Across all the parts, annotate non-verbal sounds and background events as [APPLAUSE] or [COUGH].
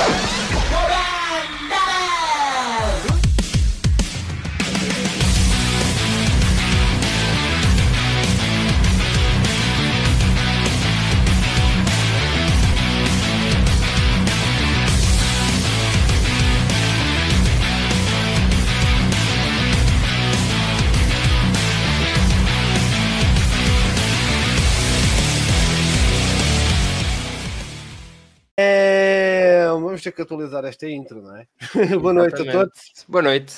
É, vamos ter que atualizar esta intro, não é? [LAUGHS] Boa noite a todos. Boa noite.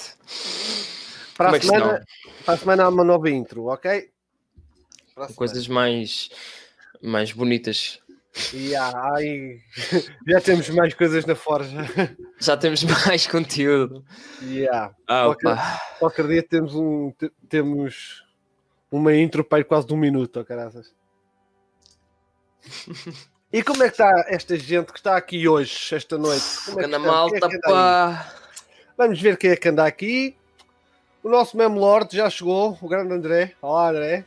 Para Como a, é semana, para a semana há uma nova intro, ok? Coisas mais, mais bonitas. Há- ai, [LAUGHS] já temos mais coisas na forja. [LAUGHS] Já temos mais conteúdo. Há. Ah, opa. Qualquer dia temos, um, te- temos uma intro para ir quase de um minuto, oh, caraças. E como é que está esta gente que está aqui hoje, esta noite? Como é que? Quem é malta, que pá. Vamos ver quem é que anda aqui. O nosso Memo Lord já chegou, o grande André. Olá, André.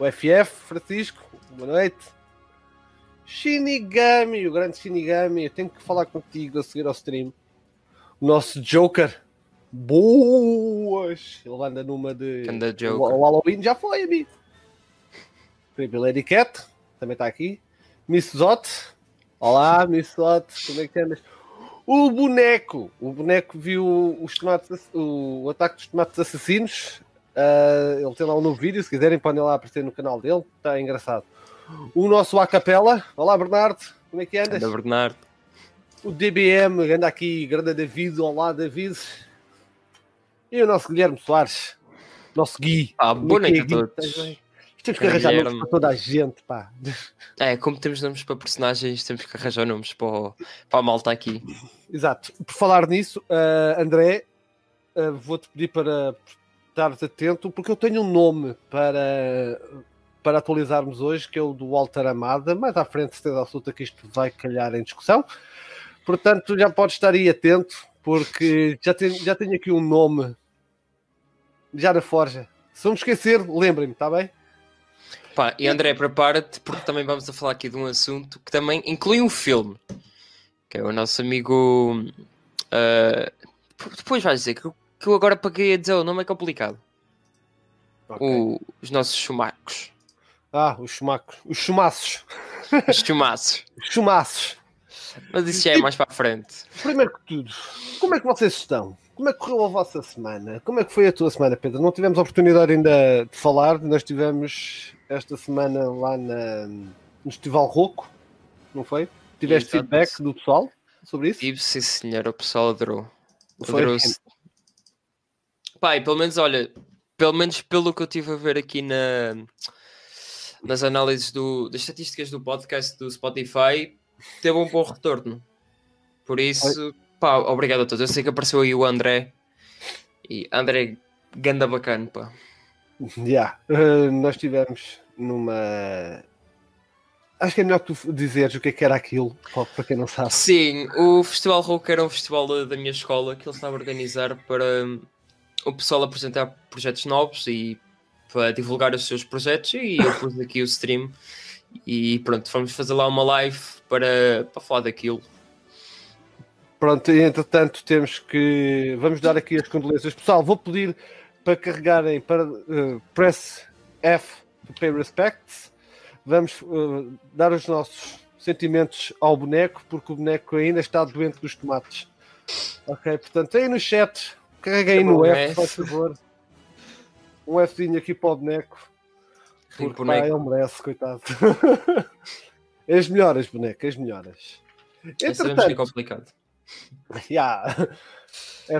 O FF, Francisco, boa noite. Shinigami, o grande Shinigami. Eu tenho que falar contigo a seguir ao stream. O nosso Joker. Boas! Ele anda numa de. Anda Joker. O Halloween já foi, amigo. Triple Lady Cat, também está aqui. Miss Zot. Olá, Miss Zot, como é que andas? O boneco. O boneco viu os tomates, o, ataque dos tomates assassinos. Ah, ele tem lá um novo vídeo, se quiserem podem lá aparecer no canal dele, está engraçado. O nosso A Capela. Olá, Bernardo, como é que andas? Anda Bernardo. O DBM, anda aqui, grande David, olá David. E o nosso Guilherme Soares, nosso Gui. Ah, boa é, noite a todos. Temos que arranjar nomes para toda a gente, pá. É, como temos nomes para personagens, temos que arranjar nomes para, o- para a malta aqui. Exato. Por falar nisso, ah, André, ah, vou-te pedir para estares atento, porque eu tenho um nome para, para atualizarmos hoje, que é o do Walter Amada. Mais à frente, certeza absoluta que isto vai calhar em discussão. Portanto, já podes estar aí atento, porque já tenho, já tenho aqui um nome já na forja. Se eu me esquecer, lembrem-me, está bem? Pá, e André, prepara-te, porque também vamos a falar aqui de um assunto que também inclui um filme. Que é o nosso amigo. ah, depois vais dizer que, eu- que eu agora paguei a dizer o nome é complicado. Ok. O- os nossos chumacos. Ah, os chumacos. Os chumaços. Os chumaços. [LAUGHS] Os chumaços. Mas isso já é mais para a frente. Primeiro que tudo, como é que vocês estão? Como é que correu a vossa semana? Como é que foi a tua semana, Pedro? Não tivemos a oportunidade ainda de falar, nós tivemos esta semana lá na, no Festival Roco, não foi? Tiveste Exato. feedback do pessoal sobre isso? Tive, sim senhor, o pessoal adorou. Foi? Adorou-se. Pai, pelo menos, olha, pelo menos pelo que eu estive a ver aqui na, nas análises do, das estatísticas do podcast do Spotify, teve um bom retorno. Por isso, pá, obrigado a todos. Eu sei que apareceu aí o André. E André, ganda bacana, pá. Já, eh, nós tivemos numa. Acho que é melhor que tu dizeres o que é que era aquilo, para quem não sabe. Sim, o Festival Rock era um festival da, da minha escola que ele estava a organizar para hum, o pessoal apresentar projetos novos e para divulgar os seus projetos e eu pus aqui o stream e pronto, vamos fazer lá uma live para, para falar daquilo. Pronto, entretanto temos que. Vamos dar aqui as condolências. Pessoal, vou pedir para carregarem para eh, press F to pay respects. Vamos eh, dar os nossos sentimentos ao boneco, porque o boneco ainda está doente dos tomates. Ok, portanto, aí no chat, carreguem no F, faz favor. Um Fzinho aqui para o boneco. Porque pá, boneco. ele merece, coitado. [LAUGHS] as melhoras, boneco, as melhoras. É Entretanto, complicado. [LAUGHS] Yeah.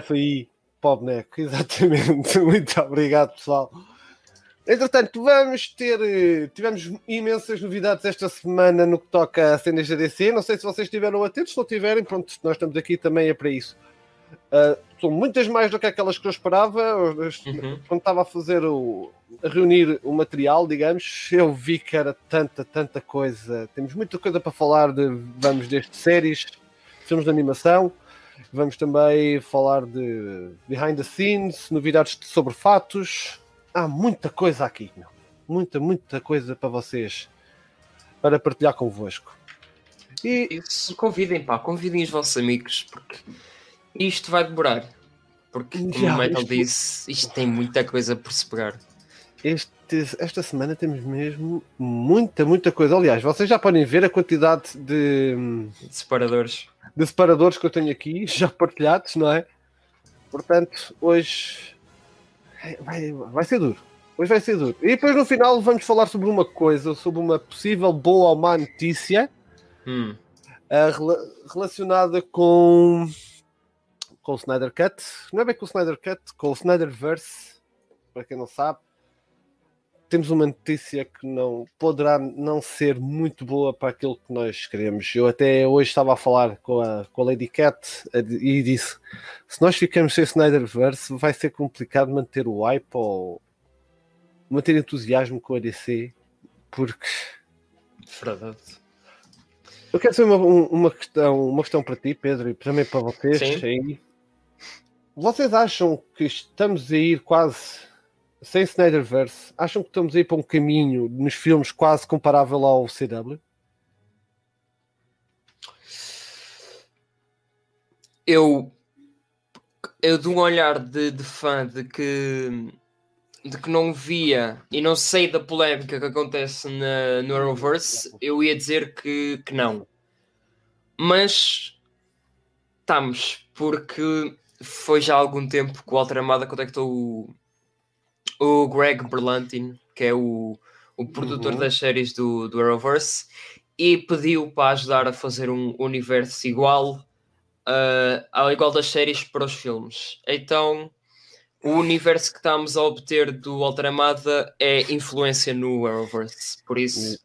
FI boneco, [LAUGHS] exatamente. Muito obrigado, pessoal. Entretanto, vamos ter. eh, Tivemos imensas novidades esta semana no que toca a cenas da DC. Não sei se vocês estiveram atentos, se não tiverem, pronto, nós estamos aqui também é para isso. Ah, são muitas mais do que aquelas que eu esperava. Uhum. Quando estava a fazer o. a reunir o material, digamos, eu vi que era tanta, tanta coisa. Temos muita coisa para falar de. Vamos desde séries, filmes de animação. Vamos também falar de behind the scenes, novidades sobre fatos. Há muita coisa aqui, meu. Muita, muita coisa para vocês para partilhar convosco. E Isso, convidem, pá, convidem os vossos amigos, porque isto vai demorar. Porque, como Já, o Metal isto... disse, isto tem muita coisa por se pegar. Este, esta semana temos mesmo muita, muita coisa. Aliás, vocês já podem ver a quantidade de, de separadores. De separadores que eu tenho aqui, [LAUGHS] já partilhados, não é? Portanto, hoje vai, vai ser duro. Hoje vai ser duro. E depois no final vamos falar sobre uma coisa, sobre uma possível boa ou má notícia hum. uh, relacionada com com o Snyder Cut. Não é bem com o Snyder Cut, com o Snyderverse. Para quem não sabe, temos uma notícia que não poderá não ser muito boa para aquilo que nós queremos. Eu até hoje estava a falar com a, com a Lady Cat e disse: se nós ficamos sem Snyderverse, vai ser complicado manter o hype ou manter entusiasmo com a DC, porque. Verdade. Eu quero saber uma, uma, questão, uma questão para ti, Pedro, e também para vocês. Sim. Vocês acham que estamos a ir quase sem Snyderverse? Acham que estamos a ir para um caminho nos filmes quase comparável ao CW? Eu, eu de um olhar de, de fã de que de que não via e não sei da polémica que acontece na, no Arrowverse, eu ia dizer que, que não. Mas estamos, porque foi já há algum tempo que o Walter Amada contactou o, o Greg Berlantin, que é o, o produtor uhum. das séries do, do Arrowverse, e pediu para ajudar a fazer um universo igual uh, ao igual das séries para os filmes. Então, o universo que estamos a obter do Walter Amada é influência no Arrowverse, por isso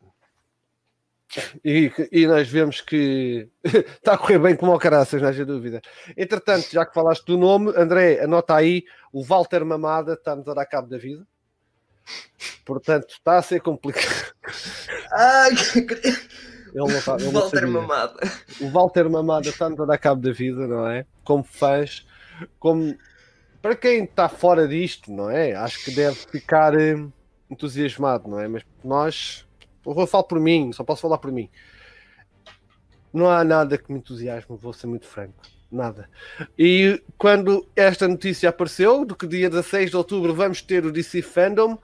e, e, nós vemos que está [LAUGHS] a correr bem como ao caraças, não haja dúvida. Entretanto, já que falaste do nome, André, anota aí, o Walter Mamada está-nos a dar cabo da vida. Portanto, está a ser complicado. Ai, está, Walter Mamada. O Walter Mamada está-nos a dar cabo da vida, não é? Como fãs, como para quem está fora disto, não é? Acho que deve ficar eh, entusiasmado, não é? Mas nós eu vou falar por mim, só posso falar por mim. Não há nada que me entusiasme, vou ser muito franco. Nada. E quando esta notícia apareceu, do que dia 16 de outubro vamos ter o DC Fandom, uh,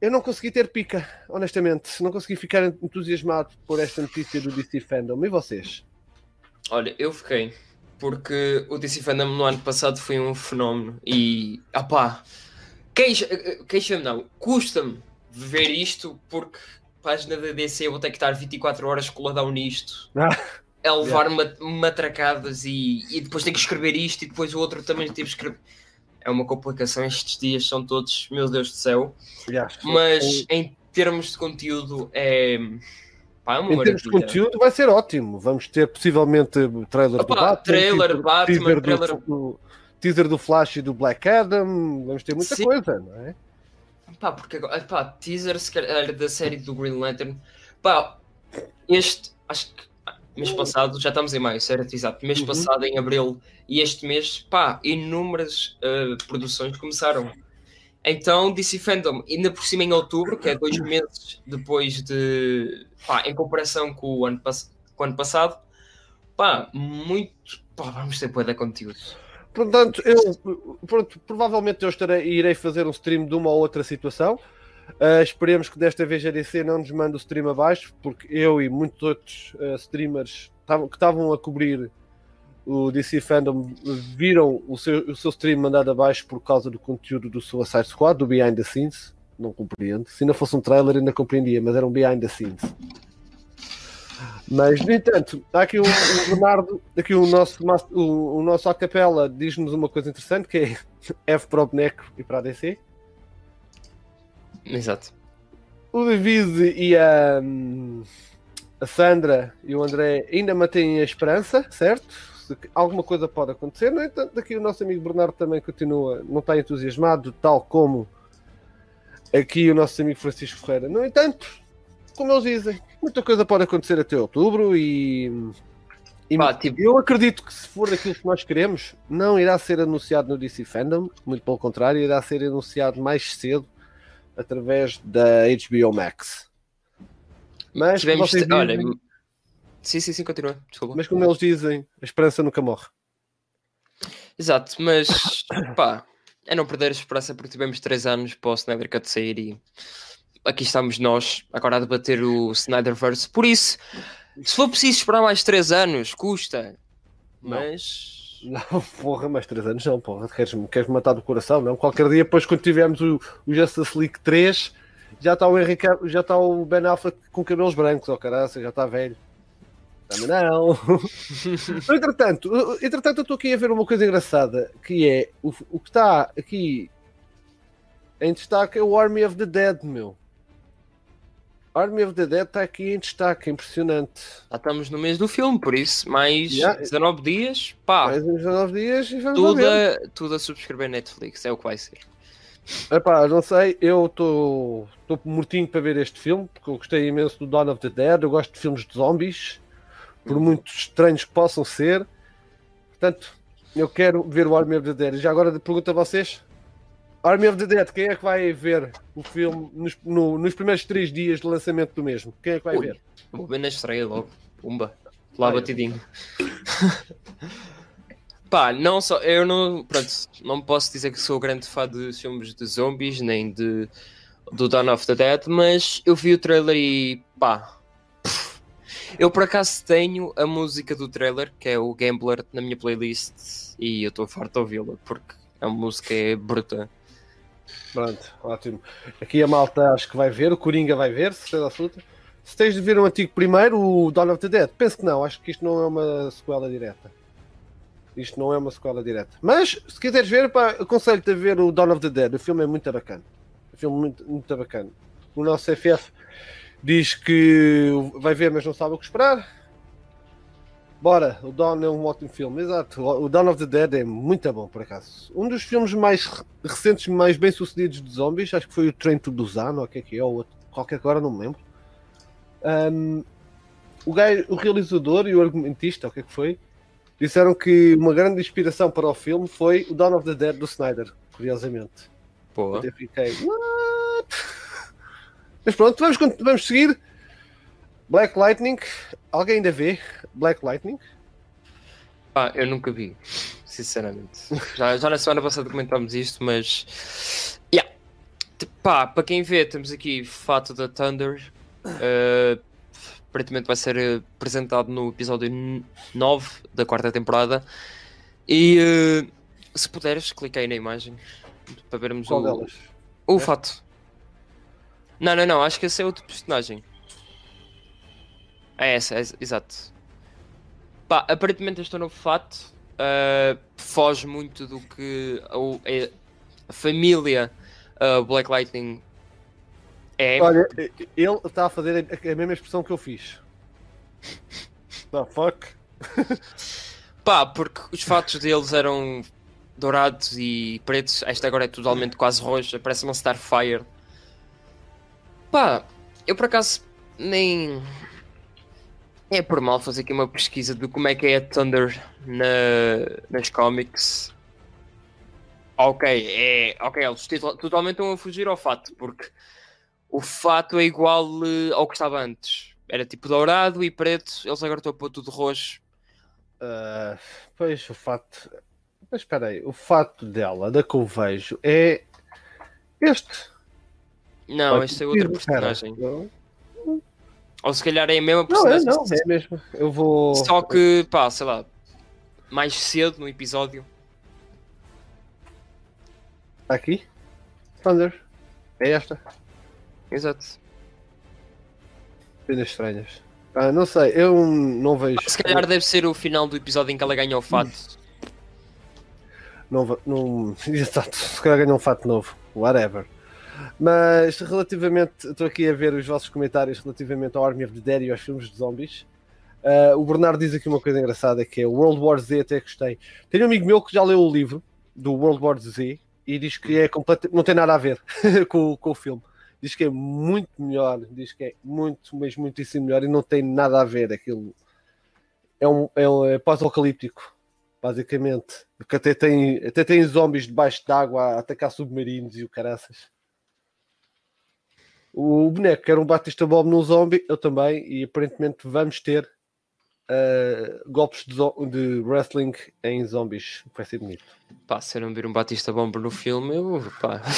eu não consegui ter pica, honestamente. Não consegui ficar entusiasmado por esta notícia do DC Fandom. E vocês? Olha, eu fiquei. Porque o DC Fandom no ano passado foi um fenómeno. E, opá, queixa, queixa não, custa-me ver isto porque página da DC eu vou ter que estar 24 horas coladão nisto. [LAUGHS] Ah, é levar yeah. matracadas e, e depois tenho que escrever isto e depois o outro também teve que escrever. É uma complicação, estes dias são todos, meu Deus do céu. Yeah. Mas em termos de conteúdo é. Pá, é em termos de conteúdo vai ser ótimo. Vamos ter possivelmente trailer Opa, do Batman, trailer, teaser, Batman, teaser, trailer... Do, teaser do Flash e do Black Adam. Vamos ter muita Sim. coisa, não é? Pá, porque agora, pá, teaser se calhar, da série do Green Lantern. Pá, este, acho que mês passado, já estamos em maio, certo? Exato. Mês uhum. passado, em abril, e este mês, pá, inúmeras uh, produções começaram. Então, DC Fandom, ainda por cima em outubro, que é dois meses depois de. pá, em comparação com o ano, com o ano passado, pá, muito. pá, vamos ter poder de conteúdo. Portanto, eu pronto, provavelmente eu estarei, irei fazer um stream de uma ou outra situação. Uh, esperemos que desta vez a DC não nos mande o stream abaixo, porque eu e muitos outros uh, streamers tavam, que estavam a cobrir o DC Fandom viram o seu, o seu stream mandado abaixo por causa do conteúdo do Suicide Squad, do Behind the Scenes. Não compreendo. Se ainda fosse um trailer, ainda compreendia, mas era um Behind the Scenes. Mas, no entanto, há aqui o, o Bernardo, aqui o nosso, o, o nosso acapela diz-nos uma coisa interessante que é [LAUGHS] F para o boneco e para a DC. Exato. O David e a, a Sandra e o André ainda mantêm a esperança, certo? De que alguma coisa pode acontecer. No entanto, aqui o nosso amigo Bernardo também continua, não está entusiasmado, tal como aqui o nosso amigo Francisco Ferreira. No entanto, como eles dizem, muita coisa pode acontecer até outubro e, e Pá, tipo... eu acredito que se for aquilo que nós queremos, não irá ser anunciado no DC Fandom, muito pelo contrário, irá ser anunciado mais cedo através da HBO Max. Mas, Tivemos. dizem, Olha, sim, sim, sim, continua. Desculpa. mas como eles dizem, a esperança nunca morre. Exato, mas pá, é não perder a esperança porque tivemos 3 anos para o Snyder Cut sair e aqui estamos nós agora a debater o Snyderverse. Por isso, se for preciso esperar mais 3 anos, custa. Não. Mas Não, porra, mais 3 anos não, porra. Queres-me queres matar do coração, não? Qualquer dia, depois, quando tivermos o, o Justice League 3, já está o Henrique, já está o Ben Affleck com cabelos brancos, ó caraça, já está velho. Também [LAUGHS] não. entretanto, entretanto, eu estou aqui a ver uma coisa engraçada, que é o, o que está aqui em destaque é o Army of the Dead, meu. Army of the Dead está aqui em destaque, impressionante. já estamos no mês do filme, por isso, mais Yeah. 19 dias, pá, Mais uns 19 dias e vamos tudo ver. a, tudo a subscrever Netflix, é o que vai ser. Epá, não sei, eu estou mortinho para ver este filme, porque eu gostei imenso do Dawn of the Dead, eu gosto de filmes de zombies, por muito estranhos que possam ser. Portanto, eu quero ver o Army of the Dead. E já agora pergunto a vocês: Army of the Dead, quem é que vai ver o filme nos, no- nos primeiros três dias de lançamento do mesmo? Quem é que vai Ui. ver? Vou ver na estreia logo, pumba, lá Vai. batidinho. [LAUGHS] Pá, não só, eu não, pronto, não posso dizer que sou grande fã de filmes de zombies, nem de do Dawn of the Dead, mas eu vi o trailer e pá, pff, eu por acaso tenho a música do trailer, que é o Gambler, na minha playlist, e eu estou farto de ouvi-la, porque a música é bruta. Pronto, ótimo. Aqui a malta acho que vai ver, o Coringa vai ver, certeza absoluta. Se tens de ver o antigo primeiro, o Dawn of the Dead, penso que não, acho que isto não é uma sequela direta. Isto não é uma sequela direta. Mas, se quiseres ver, aconselho-te a ver o Dawn of the Dead, o filme é muito bacana. O filme é muito, muito bacana. O nosso FF diz que vai ver, mas não sabe o que esperar. Bora, o Dawn é um ótimo filme, exato. O Dawn of the Dead é muito bom, por acaso. Um dos filmes mais re- recentes, mais bem sucedidos de zombies, acho que foi o Train to Busan, ou o que é que é, ou outro, qualquer que agora não me lembro. Um, o, gajo, o realizador e o argumentista, o que é que foi, disseram que uma grande inspiração para o filme foi o Dawn of the Dead do Snyder, curiosamente. Boa. Até fiquei, what? [LAUGHS] Mas pronto, vamos, vamos seguir. Black Lightning, alguém ainda vê Black Lightning? Pá, eu nunca vi, sinceramente. Já, já na semana passada comentámos isto, mas. Yeah. Pá, para quem vê, temos aqui Fato da Thunder. Uh, aparentemente vai ser eh, apresentado no episódio 9 da quarta temporada. E eh, se puderes, clica aí na imagem para vermos Qual o, delas? o É? fato. Não, não, não, acho que esse é outro personagem. É essa, é, exato. Pá, aparentemente este novo fato ah, foge muito do que a, é- a família ah, Black Lightning é. Olha, ele está a fazer a a mesma expressão que eu fiz. [LAUGHS] The fuck? Pá, porque os fatos deles eram dourados e pretos, esta agora é totalmente quase roxa, parece uma Starfire. Pá, eu por acaso nem. É por mal fazer aqui uma pesquisa de como é que é a Thunder na, nas comics. Ok, é. Ok, eles to- totalmente estão a fugir ao fato, porque o fato é igual eh, ao que estava antes. Era tipo dourado e preto, eles agora estão a pôr tudo roxo. Ah, pois, o fato. Mas espera aí, o fato dela, da que eu vejo, é este. Não, este é outro personagem. Não, Ou se calhar é a mesma não é, personagem. não, é mesmo. Eu vou. Só que, pá, sei lá, mais cedo no episódio. Está aqui? Thunder. É esta. Exato. Cenas estranhas. Ah, não sei, eu não vejo. Se calhar deve ser o final do episódio em que ela ganha o fato. Não, não, [LAUGHS] exato, se calhar ganha um fato novo, whatever. Mas relativamente, estou aqui a ver os vossos comentários relativamente ao Army of the Dead e aos filmes de zombies. Ah, o Bernardo diz aqui uma coisa engraçada que é o World War Z, até gostei. Tenho um amigo meu que já leu o livro do World War Z e diz que é completo, não tem nada a ver [LAUGHS] com, com o filme. Diz que é muito melhor, diz que é muito, mas muitíssimo melhor e não tem nada a ver. Aquilo é um, é um é pós-apocalíptico basicamente. Que até tem, até tem zombies debaixo d'água a atacar submarinos e o caraças. O boneco era um Batista Bob no zombie, eu também, e aparentemente vamos ter uh, golpes de, de, wrestling em zombies. Vai ser bonito. Pá, se eu não vir um Batista Bomber no filme, eu pá. [LAUGHS]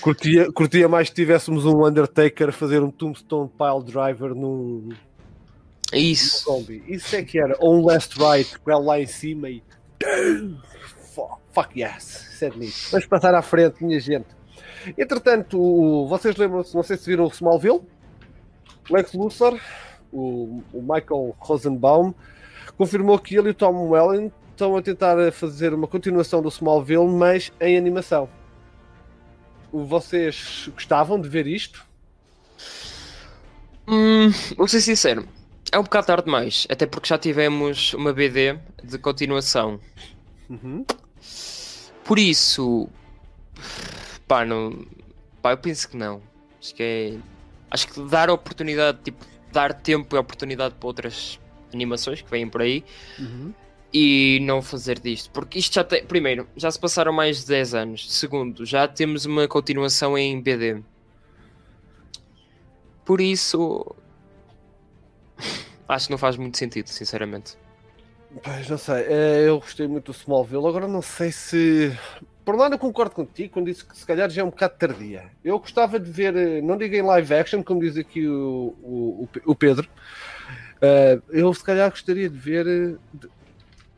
Curtia, curtia mais que tivéssemos um Undertaker a fazer um Tombstone Pile Driver num. Isso. zombie. Isso é que era. Ou um Last Right, com ela lá em cima e. Fuck yes. Isso é bonito. Vamos passar à frente, minha gente. Entretanto, vocês lembram-se, não sei se viram o Smallville, Lex Luthor, o, o, Michael Rosenbaum, confirmou que ele e o Tom Welling estão a tentar fazer uma continuação do Smallville, mas em animação. Vocês gostavam de ver isto? Hum, vou ser sincero, é um bocado tarde demais, até porque já tivemos uma BD de continuação. Uhum. Por isso, Pá, não. Pá, eu penso que não. Acho que é. Acho que dar oportunidade, tipo, dar tempo e oportunidade para outras animações que vêm por aí uhum. e não fazer disto. Porque isto já tem. Primeiro, já se passaram mais de 10 anos. Segundo, já temos uma continuação em BD. Por isso. [LAUGHS] Acho que não faz muito sentido, sinceramente. Pois não sei, eh, eu gostei muito do Smallville. Agora não sei se por lado eu concordo contigo quando disse que se calhar já é um bocado tardia. Eu gostava de ver, eh, não digo em live action, como diz aqui o, o, o Pedro, uh, eu se calhar gostaria de ver, eh, de,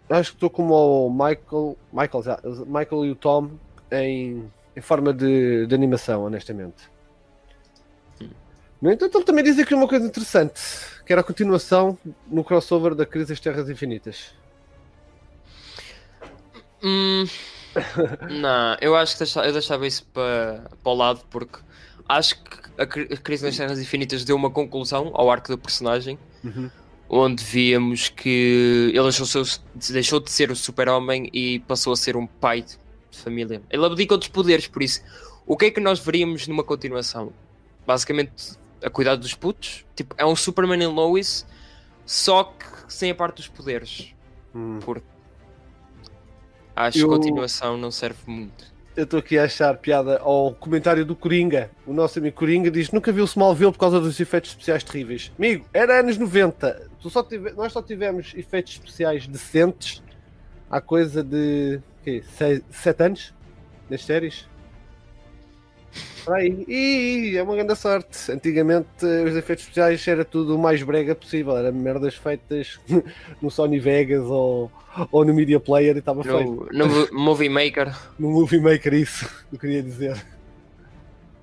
acho que estou como o Michael, Michael, Michael e o Tom em, em forma de, de animação, honestamente. No entanto, ele também diz aqui uma coisa interessante, que era a continuação no crossover da Crise das Terras Infinitas. Hum, não, eu acho que deixava, eu deixava isso para, para o lado porque acho que a, Crise nas Terras Infinitas deu uma conclusão ao arco do personagem. Uhum. Onde víamos que ele deixou, deixou de ser o super-homem e passou a ser um pai de família. Ele abdicou dos poderes, por isso, o que é que nós veríamos numa continuação? Basicamente, a cuidar dos putos. Tipo, é um Superman em Lois, só que sem a parte dos poderes. Hum. Porque Acho eu... que continuação não serve muito. Eu estou aqui a achar piada ao comentário do Coringa. O nosso amigo Coringa diz: Nunca viu Smallville por causa dos efeitos especiais terríveis. Amigo, era anos 90. Tu só tive... Nós só tivemos efeitos especiais decentes há coisa de. Quê? Seis... Sete anos? Nas séries? Aí, e, é uma grande sorte. Antigamente os efeitos especiais era tudo o mais brega possível, era merdas feitas [LAUGHS] no Sony Vegas ou, ou no Media Player e estava feito. No Movie Maker. No Movie Maker, isso, [LAUGHS] eu queria dizer.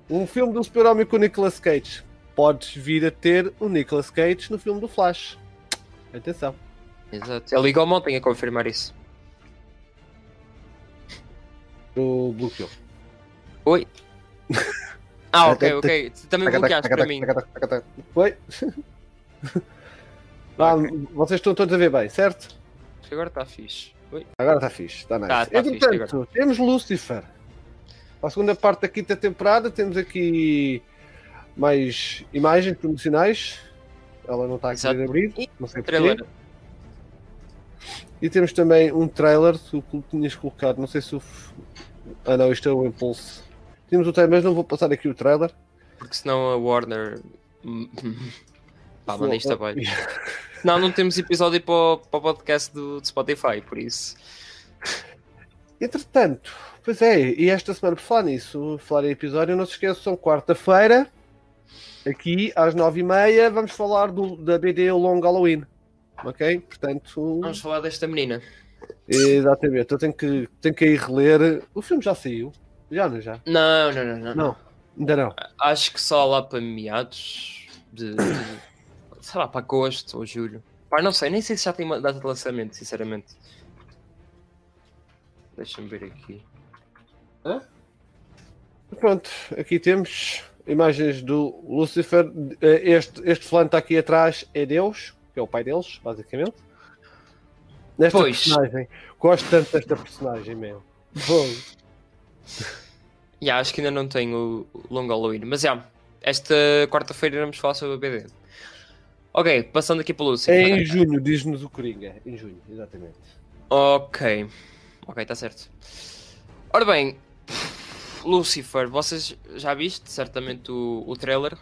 Um filme do Super-Homem com o Nicolas Cage. Podes vir a ter o Nicolas Cage no filme do Flash. Atenção. Exato. Ele ligou ontem a confirmar isso. O Blue Kill. Oi. Ah, ok, ok. Também bloqueaste para mim. Oi? Ah, [LAUGHS] vocês estão todos a ver bem, certo? Acho que agora está fixe. Oi? Agora está fixe, está nice. Tá, tá Entretanto, fixe, temos Lucifer. Para a segunda parte da quinta temporada, temos aqui mais imagens promocionais. Ela não está a abrir, não sei porquê. E temos também um trailer, tu tinhas colocado, não sei se o. Ah não, isto é o Impulse. Temos o trailer, mas não vou passar aqui o trailer. Porque senão a Warner. [LAUGHS] Pá, manda isto abaixo. não, não temos episódio para o, para o podcast do, do Spotify, por isso. Entretanto, pois é, e esta semana, por falar nisso, falar em episódio, não se esqueçam, quarta-feira, aqui às nove e meia, vamos falar do, da BD Long Halloween. Ok? Portanto. Vamos falar desta menina. Exatamente, eu tenho que, tenho que ir reler. O filme já saiu. Já não já? Não, não, não, não. Não, ainda não. Acho que só lá para meados de. sei lá, para agosto ou julho. Pá, não sei, nem sei se já tem uma data de lançamento, sinceramente. Deixa-me ver aqui. Hã? Pronto, aqui temos imagens do Lucifer. Este, este fulano está aqui atrás é Deus, que é o pai deles, basicamente. Nesta pois. personagem. Gosto tanto desta personagem, meu. Bom. Yeah, acho que ainda não tenho o Long Halloween, mas já, yeah, esta quarta-feira vamos falar sobre o BD. Ok, passando aqui pelo Lucifer. É em junho, diz-nos o Coringa. Em junho, exatamente. Ok. Ok, está certo. Ora bem, Lucifer, vocês já viste certamente o, o trailer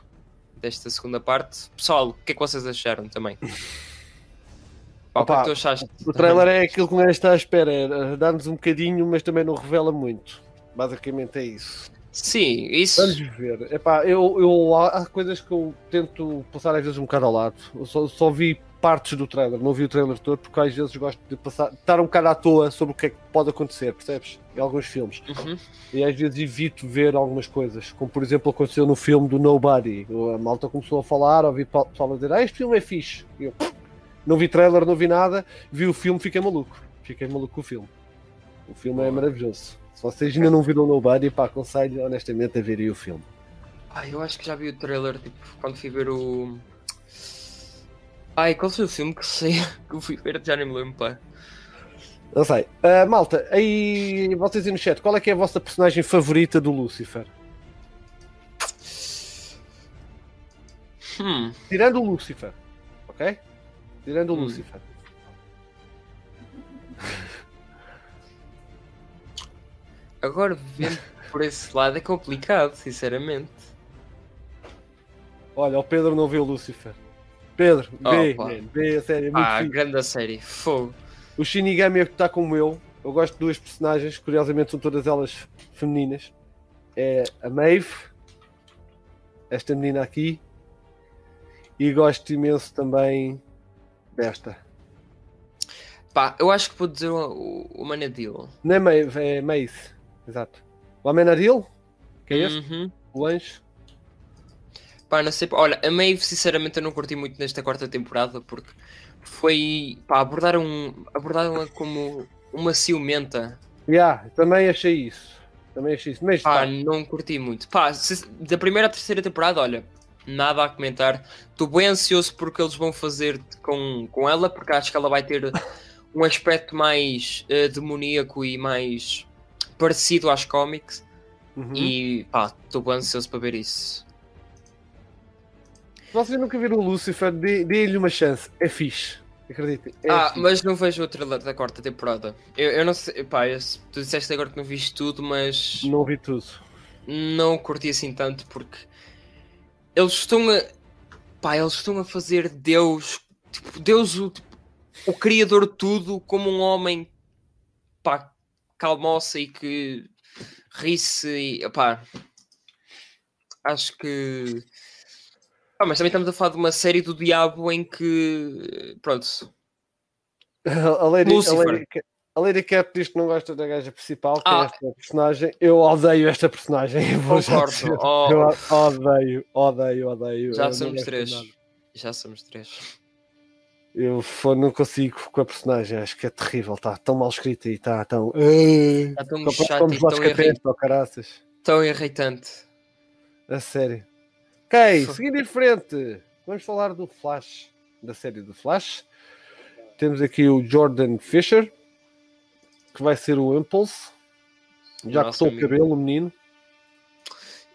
desta segunda parte? Pessoal, o que é que vocês acharam também? [LAUGHS] Pá, o que é que tu achaste? O trailer é aquilo que não está à espera, é dar-nos um bocadinho, mas também não revela muito. Basicamente é isso. Sim, isso. Vamos ver. Epá, eu, eu, há coisas que eu tento passar às vezes um bocado ao lado. Eu só, só vi partes do trailer, não vi o trailer todo, porque às vezes gosto de passar, estar um bocado à toa sobre o que é que pode acontecer, percebes? Em alguns filmes. Uhum. E às vezes evito ver algumas coisas, como por exemplo aconteceu no filme do Nobody. A malta começou a falar, ouvi pessoal a dizer: Ah, este filme é fixe. E eu não vi trailer, não vi nada, vi o filme, fiquei maluco. Fiquei maluco com o filme. O filme é maravilhoso. Se vocês ainda não viram Nobody, pá, aconselho honestamente a verem o filme. Ah, eu acho que já vi o trailer, tipo, quando fui ver o Ai, qual foi o filme que sei [LAUGHS] que eu fui ver? Já nem me lembro, pá. Não sei. Uh, malta, aí vocês aí no chat, qual é que é a vossa personagem favorita do Lucifer? Hum. Tirando o Lucifer, ok? Tirando o Hum. Lucifer. Agora, vendo por esse lado, é complicado, sinceramente. Olha, o Pedro não viu o Lucifer. Pedro, vê, vê a série, é muito Ah, fixe. grande a série. Fogo. O Shinigami é que está como eu. Eu gosto de duas personagens, curiosamente são todas elas femininas. É a Maeve, esta menina aqui, e gosto imenso também desta. Pá, eu acho que vou dizer o, o, o Manadil. Não é Maeve, é Mace, exato. O Amenadil, que é este, Uhum. o anjo. Pá, não sei. Olha, a Maeve, sinceramente, eu não curti muito nesta quarta temporada porque foi. Pá, abordaram, abordaram-a como uma ciumenta. Yeah, também achei isso. Também achei isso. Mas Pá, pá, não curti muito. Pá, se- da primeira à terceira temporada, olha, nada a comentar. Estou bem ansioso porque eles vão fazer com, com ela, porque acho que ela vai ter um aspecto mais eh, demoníaco e mais parecido às cómics. uhum. E pá, estou bem ansioso para ver isso. se vocês nunca viram o Lucifer, dê- dê-lhe uma chance. É fixe. Acreditem. É ah, fixe. mas não vejo o trailer da quarta temporada. Eu, eu não sei, pá, eu- tu disseste agora que não viste tudo, mas. Não vi tudo. não curti assim tanto porque eles estão a pá, eles estão a fazer Deus tipo, Deus o, tipo, o criador de tudo como um homem pá, calmoça e que ri-se e pá, acho que ah, mas também estamos a falar de uma série do diabo em que pronto [LAUGHS] A Lady, a, Lucifer. Lady, Ca- a Lady Cat diz que não gosta da gaja principal, que Ah. é esta personagem. Eu odeio esta personagem. [LAUGHS] Vou concordo oh, Eu odeio, odeio, odeio. já somos três já somos três Eu não consigo com a personagem, acho que é terrível. Está tão mal escrita e está tão. Está tão chato e tão, irri- escapete, ó caraças. tão irritante A sério. Ok, seguindo em frente, vamos falar do Flash, da série do Flash. Temos aqui o Jordan Fisher, que vai ser o Impulse. Já Nosso cortou o cabelo, o menino.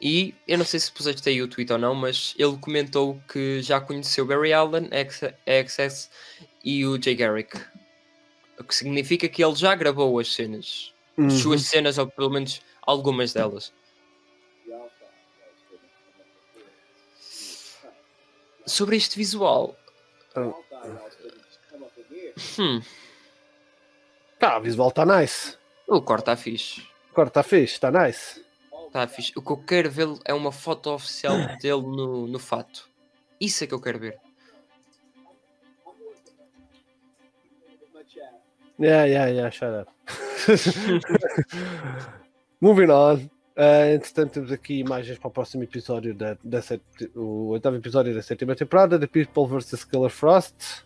E eu não sei se puseste aí o tweet ou não, mas ele comentou que já conheceu Barry Allen, XS e o Jay Garrick. O que significa que ele já gravou as cenas. Uhum. Suas cenas, ou pelo menos algumas delas. Sobre este visual. Hum, Tá, o visual está nice. o corte está fixe. Agora está fixe, está nice. Está fixe. O que eu quero ver é uma foto oficial [LAUGHS] dele no, no fato. Isso é que eu quero ver. Yeah, yeah, yeah, shut up. [LAUGHS] Moving on. Uh, entretanto, temos aqui imagens para o próximo episódio da, da set- o oitavo episódio da sétima temporada, The People vs. Killer Frost.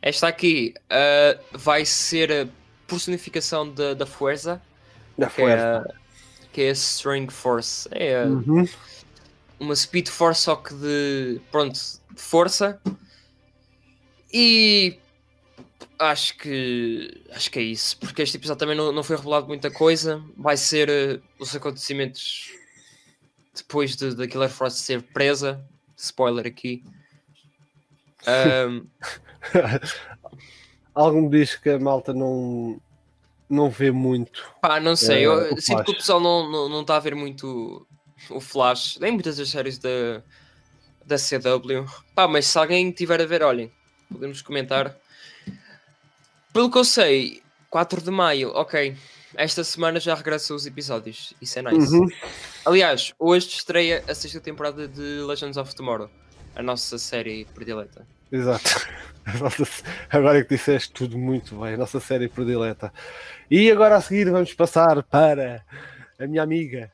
Esta aqui ah, vai ser a personificação da, da Forza, Da que é, Força. a, que é a String Force. É a- Uhum. uma Speed Force, só que de, pronto, de força. E acho que acho que é isso, porque este episódio também não, não foi revelado muita coisa. Vai ser eh, os acontecimentos depois de, da Killer Frost ser presa. Spoiler aqui. [LAUGHS] Ahm, Algo me diz que a malta não, não vê muito. Pá, não sei. É, eu o sinto que o pessoal não, não, não está a ver muito o Flash, nem muitas das séries da, da CW. Pá, mas se alguém tiver a ver, olhem, podemos comentar. Pelo que eu sei, 4 de maio, ok. Esta semana já regressam os episódios. Isso é nice. Uhum. Aliás, hoje estreia a sexta temporada de Legends of Tomorrow, a nossa série predileta. Exato. [LAUGHS] Agora é que disseste tudo muito bem, a nossa série predileta. E agora a seguir vamos passar para a minha amiga.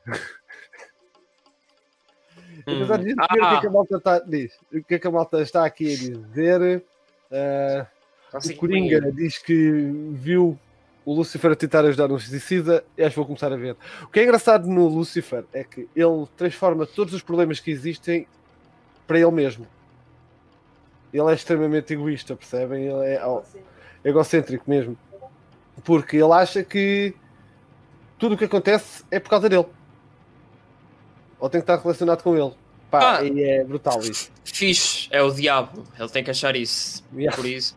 Apesar de ver o que é que a Ah, malta está, diz, o que é que a malta está aqui a dizer. ah, assim o Coringa diz que viu o Lucifer a tentar ajudar um suicida e acho que vou começar a ver. O que é engraçado no Lucifer é que ele transforma todos os problemas que existem para ele mesmo. Ele é extremamente egoísta, percebem? Ele é egocêntrico mesmo. Porque ele acha que tudo o que acontece é por causa dele. Ou tem que estar relacionado com ele. Pá, Ah. e é brutal isso. Fixe, é o diabo. Ele tem que achar isso. Yeah. Por isso.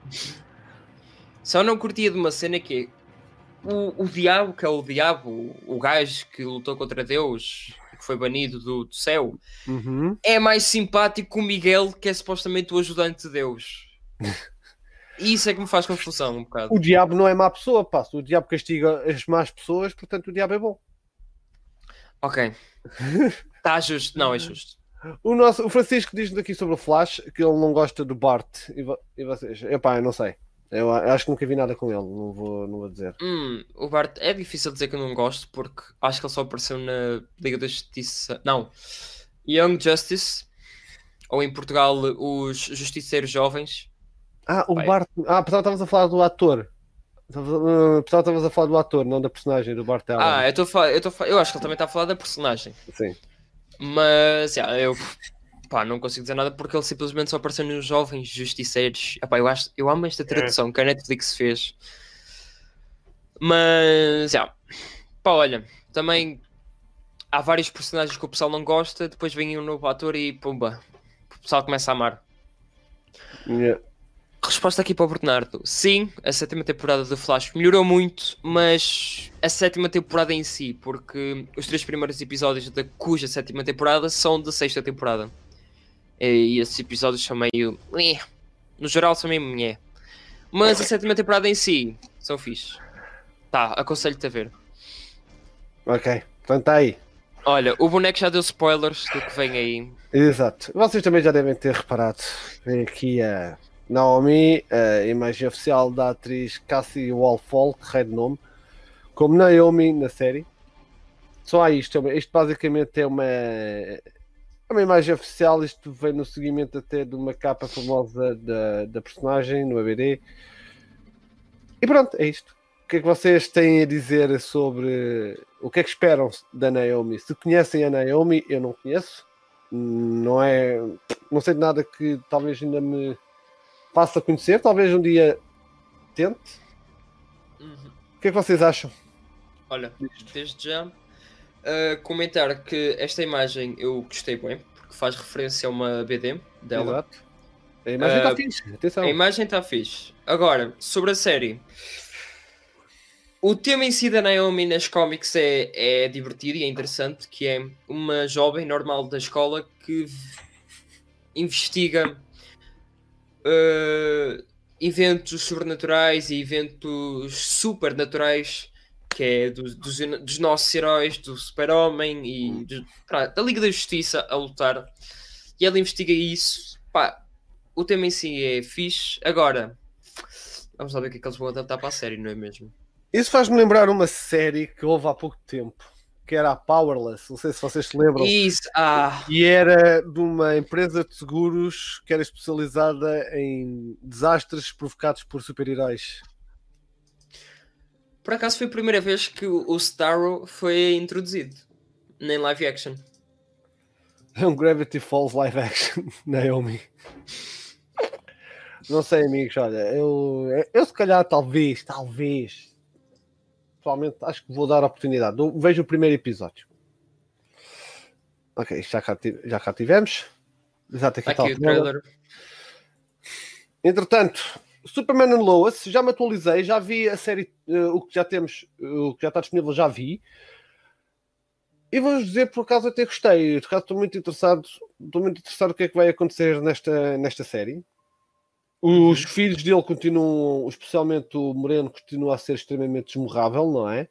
Só não curtia de uma cena que é o, o diabo, que é o diabo, o, o gajo que lutou contra Deus, que foi banido do, do céu, Uhum. é mais simpático que o Miguel, que é supostamente o ajudante de Deus. [LAUGHS] E isso é que me faz confusão um bocado. O diabo não é má pessoa, pá. O diabo castiga as más pessoas, portanto o diabo é bom. Ok. Está [LAUGHS] justo. Não, é justo. O, nosso, o Francisco diz-nos aqui sobre o Flash que ele não gosta do Bart. E, e vocês? Epá, eu não sei. Eu, a- acho que nunca vi nada com ele, não vou, não vou dizer. Hum, o Bart é difícil dizer que eu não gosto porque acho que ele só apareceu na Liga da Justiça. Não, Young Justice, ou em Portugal, os Justiceiros Jovens. Ah, o Vai. Bart. Ah, que estavas a falar do ator. Pensava que estavas a falar do ator, não da personagem, do Bart Allen. Ah, eu, tô eu, tô eu acho que ele também está a falar da personagem. Sim. Mas yeah, eu pá, não consigo dizer nada porque ele simplesmente só apareceu nos Jovens Justiceiros. Epá, eu, acho, eu amo esta tradução que a Netflix fez. Mas, yeah. pá, olha, também há vários personagens que o pessoal não gosta, depois vem um novo ator e pumba, o pessoal começa a amar. Yeah. Resposta aqui para o Bernardo. Sim, a sétima temporada do Flash melhorou muito, mas a sétima temporada em si, porque os três primeiros episódios da cuja sétima temporada são da sexta temporada. E esses episódios são meio. No geral são meio. nhé. Mas a sétima temporada em si são fixe. Tá, aconselho-te a ver. Ok, portanto está aí. Olha, o boneco já deu spoilers do que vem aí. Exato. Vocês também já devem ter reparado. Vem aqui a Naomi, a imagem oficial da atriz Cassie Walfall, de nome, como Naomi na série. Só há isto. Isto basicamente é uma, é uma imagem oficial. Isto vem no seguimento até de uma capa famosa da, da personagem no ABD. E pronto, é isto. O que é que vocês têm a dizer sobre o que é que esperam da Naomi? Se conhecem a Naomi, eu não conheço. Não é. Não sei de nada que talvez ainda me faça conhecer. Talvez um dia tente. O que é que vocês acham? Olha, desde já uh, comentar que esta imagem eu gostei bem, porque faz referência a uma BD dela. Exato. A imagem está Ah, fixe. Atenção. A imagem está fixe. Agora, sobre a série. O tema em si da Naomi nas cómics é, é divertido e é interessante, que é uma jovem normal da escola que investiga uh, eventos sobrenaturais e eventos supernaturais, que é dos, dos, dos nossos heróis, do super-homem e do- da Liga da Justiça a lutar. E ela investiga isso. Pá, o tema em si é fixe. Agora, vamos lá ver o que é que eles vão adaptar para a série, não é mesmo? Isso faz-me lembrar uma série que houve há pouco tempo, que era a Powerless. Não sei se vocês se lembram. Isso, ah, E era de uma empresa de seguros que era especializada em desastres provocados por super-heróis. Por acaso foi a primeira vez que o Starro foi introduzido nem live action. É um Gravity Falls live action, [LAUGHS] Naomi. Não sei, amigos, olha, eu, eu se calhar, talvez, talvez, pessoalmente, acho que vou dar a oportunidade. Eu Vejo o primeiro episódio. Ok, já cá, já cá tivemos. Exato, aqui Está está aqui o trailer. Entretanto, Superman and Lois, já me atualizei, já vi a série, uh, o que já temos, uh, o que já está disponível, já vi. E vou-vos dizer, por acaso, até gostei. Por acaso, estou muito interessado, estou muito interessado no que é que vai acontecer nesta, nesta série. Os uhum. filhos dele continuam, especialmente o Moreno, continua a ser extremamente desmorrável, não é?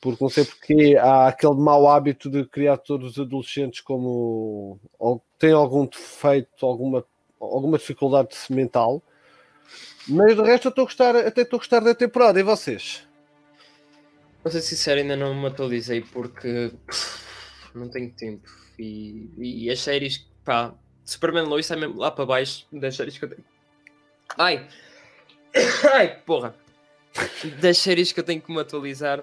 Porque não sei porque há aquele mau hábito de criar todos os adolescentes como ou têm algum defeito, alguma, alguma dificuldade mental. Mas de resto eu estou a gostar, até estou a gostar da temporada. E vocês? Vou ser sincero, ainda não me atualizei porque não tenho tempo. E, e as séries, pá, Superman Lois está mesmo lá para baixo das séries que eu tenho. Ai! [COUGHS] Ai, porra! Das séries que eu tenho que me atualizar.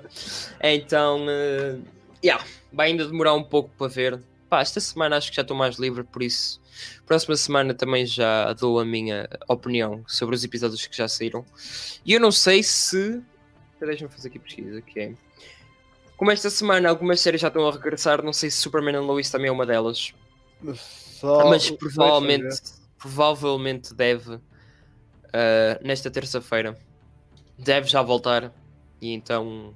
Então, uh, yeah, vai ainda demorar um pouco para ver. Pá, esta semana acho que já estou mais livre, por isso. Próxima semana também já dou a minha opinião sobre os episódios que já saíram. E eu não sei se Deixa-me fazer aqui pesquisa, que é... Como esta semana algumas séries já estão a regressar, não sei se Superman and Lois também é uma delas. Só Mas provavelmente, provavelmente deve, uh, nesta terça-feira, deve já voltar. E então.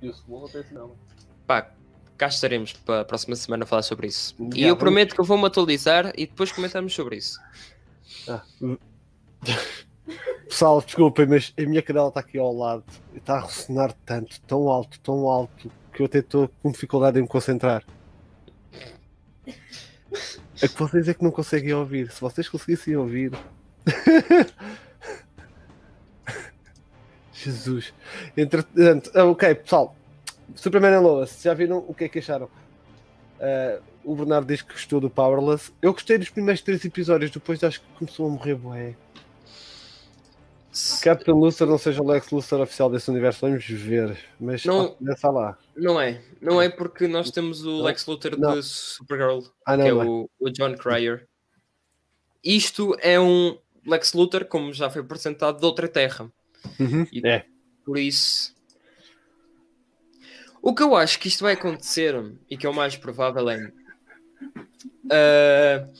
Pá, cá estaremos para a próxima semana a falar sobre isso. e eu prometo que eu vou-me atualizar e depois comentamos sobre isso. Ah. Pessoal, desculpem, mas a minha cadela está aqui ao lado e está a ressonar tanto, tão alto, tão alto, que eu até estou com dificuldade em me concentrar. É que vocês é que não conseguem ouvir. Se vocês conseguissem ouvir. [LAUGHS] Jesus. Entretanto, ah, ok, pessoal. Superman and Lois, já viram o que é que acharam? Uh, o Bernardo diz que gostou do Powerless. Eu gostei dos primeiros três episódios, depois acho que começou a morrer bué. Captain Luthor não seja o Lex Luthor oficial desse universo, vamos ver. Mas não, nessa lá. Não é. Não é porque nós temos o não. Lex Luthor não. de Supergirl, ah, não, que é, é, o, o John Cryer. Isto é um Lex Luthor, como já foi apresentado, de outra terra. Uhum. E é. Por isso. O que eu acho que isto vai acontecer, e que é o mais provável, é uh,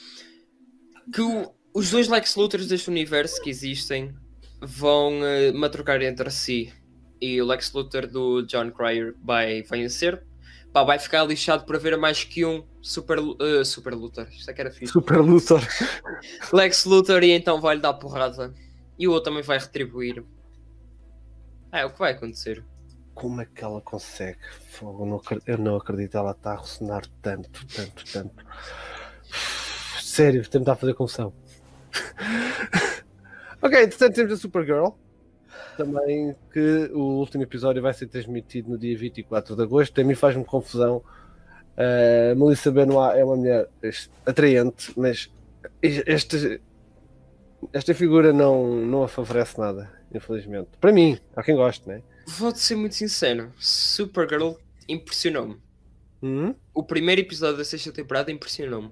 que o, os dois Lex Luthors deste universo que existem vão uh, matrocar entre si e o Lex Luthor do John Cryer vai vencer. Pá, vai ficar lixado por haver mais que um Super, uh, super Luthor. Isto é que era fixe. Super Luthor. [LAUGHS] Lex Luthor e então vai-lhe dar porrada. E o outro também vai retribuir. Ah, é o que vai acontecer. Como é que ela consegue? Eu não acredito, ela está a ressonar tanto, tanto, tanto. Sério, tentar fazer confusão. [LAUGHS] Ok, entretanto temos a Supergirl. Também que o último episódio vai ser transmitido no dia 24 de agosto. A mim faz-me confusão. Uh, Melissa Benoit é uma mulher atraente, mas esta, esta figura não, não a favorece nada, infelizmente. Para mim, há quem goste, né? Vou-te ser muito sincero: Supergirl impressionou-me. Hum? O primeiro episódio da sexta temporada impressionou-me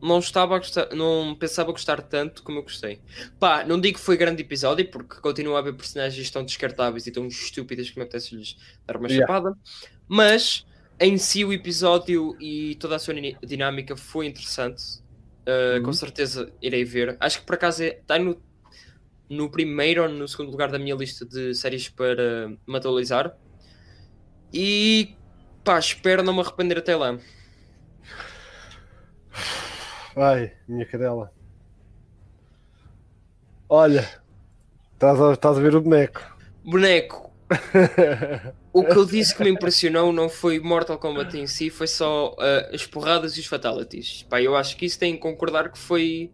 não estava gostar, não pensava gostar tanto como eu gostei. Pá, não digo que foi grande episódio, porque continua a haver personagens tão descartáveis e tão estúpidas que me apetece-lhes dar uma yeah. chapada, mas em si o episódio e toda a sua dinâmica foi interessante. Uh, uhum. Com certeza irei ver. Acho que por acaso é, está no, no primeiro ou no segundo lugar da minha lista de séries para me atualizar. E pá, espero não me arrepender até lá. Ai, minha cadela. Olha, estás a, estás a ver o boneco. Boneco. o que eu disse que me impressionou não foi Mortal Kombat em si, foi só uh, as porradas e os fatalities. Pá, eu acho que isso tem que concordar que foi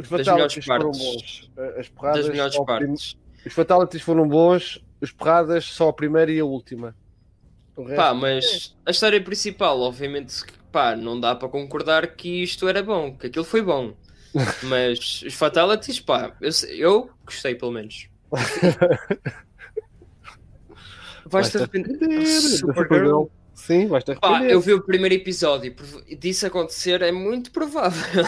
os das melhores partes. As porradas das melhores partes. Os fatalities foram bons, as porradas só a primeira e a última. Pá, mas a história principal, obviamente, pá, não dá para concordar que isto era bom, que aquilo foi bom. [LAUGHS] Mas os Fatalities, pá, eu, eu gostei pelo menos. [LAUGHS] Vais-te arrepender. Supergirl. Sim, vais-te arrepender. Pá, eu vi o primeiro episódio e disso acontecer é muito provável.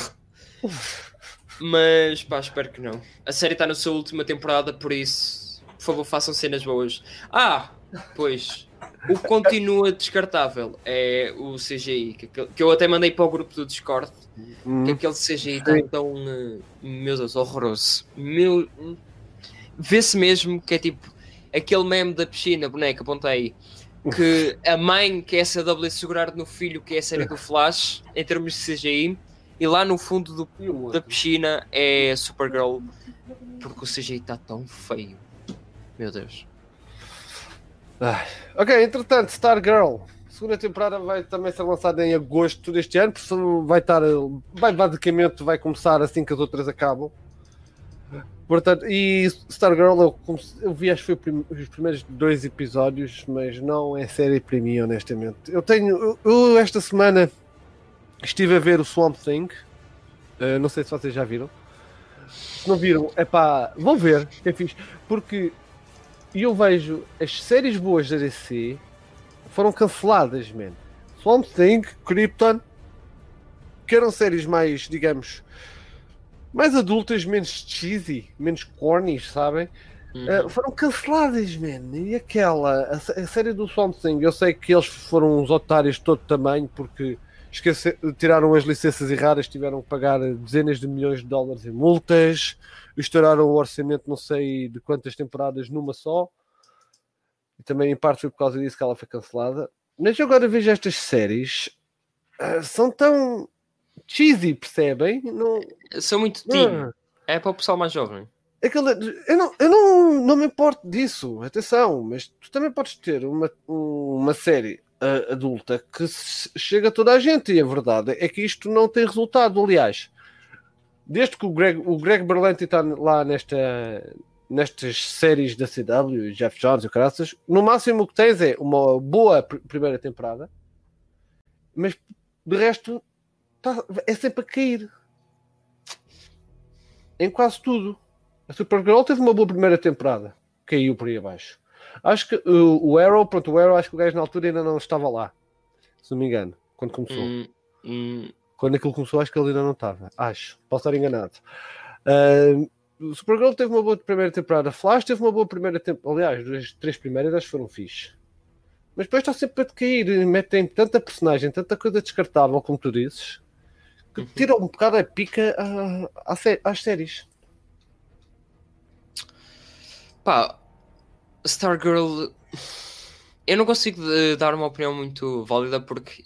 Mas pá, espero que não. A série está na sua última temporada, por isso, por favor, façam cenas boas. Ah, pois. O que continua descartável é o CGI, que, que eu até mandei para o grupo do Discord, hum. que aquele CGI está tão, uh, meu Deus, horroroso. Meu... vê-se mesmo que é tipo aquele meme da piscina, boneca, apontei que a mãe que é essa W segurar no filho, que é a série do Flash, em termos de CGI, e lá no fundo do, da piscina é Supergirl, porque o CGI está tão feio. Meu Deus. Ah, ok, entretanto, Stargirl. Segunda temporada vai também ser lançada em agosto deste ano, vai estar. Vai basicamente vai começar assim que as outras acabam. Portanto, e Stargirl eu, eu vi, acho que foi prim, os primeiros dois episódios, mas não é série para mim, honestamente. Eu tenho. Eu, eu, esta semana estive a ver o Swamp Thing. Uh, não sei se vocês já viram. Se não viram, é pá, vão ver, que é fixe. Porque eu vejo as séries boas da DC foram canceladas, man. Swamp Thing, Krypton, que eram séries mais, digamos, mais adultas, menos cheesy, menos corny, sabem? Uhum. Uh, foram canceladas, man. E aquela, a, a, série do Swamp Thing, eu sei que eles foram uns otários de todo tamanho porque esquece, tiraram as licenças erradas, tiveram que pagar dezenas de milhões de dólares em multas, estouraram o orçamento não sei de quantas temporadas numa só. E também em parte foi por causa disso que ela foi cancelada. Mas eu agora vejo estas séries, uh, são tão cheesy, percebem? Não... São muito teen. Uh, é para o pessoal mais jovem. Aquela, eu não, eu não, não me importo disso, atenção, mas tu também podes ter uma, uma série uh, adulta que chega a toda a gente e a verdade é que isto não tem resultado. Aliás, desde que o Greg, o Greg Berlanti está lá nesta, nestas séries da CW, Jeff Jones e graças, no máximo o que tens é uma boa pr primeira temporada, mas de resto tá, é sempre a cair em quase tudo. A Supergirl teve uma boa primeira temporada, caiu por aí abaixo. Acho que uh, o Arrow, pronto, o Arrow, acho que o gajo na altura ainda não estava lá, se não me engano, quando começou. Hum, hum. Quando aquilo começou, acho que ele ainda não estava. Acho, posso estar enganado. Uh, o Supergirl teve uma boa primeira temporada. Flash teve uma boa primeira temporada. Aliás, as três primeiras acho que foram fixe. Mas depois está sempre a decair. Metem tanta personagem, tanta coisa descartável, como tu dizes, que uhum. tiram um bocado a pica a, a, às séries. Pá, Stargirl. Eu não consigo dar uma opinião muito válida porque.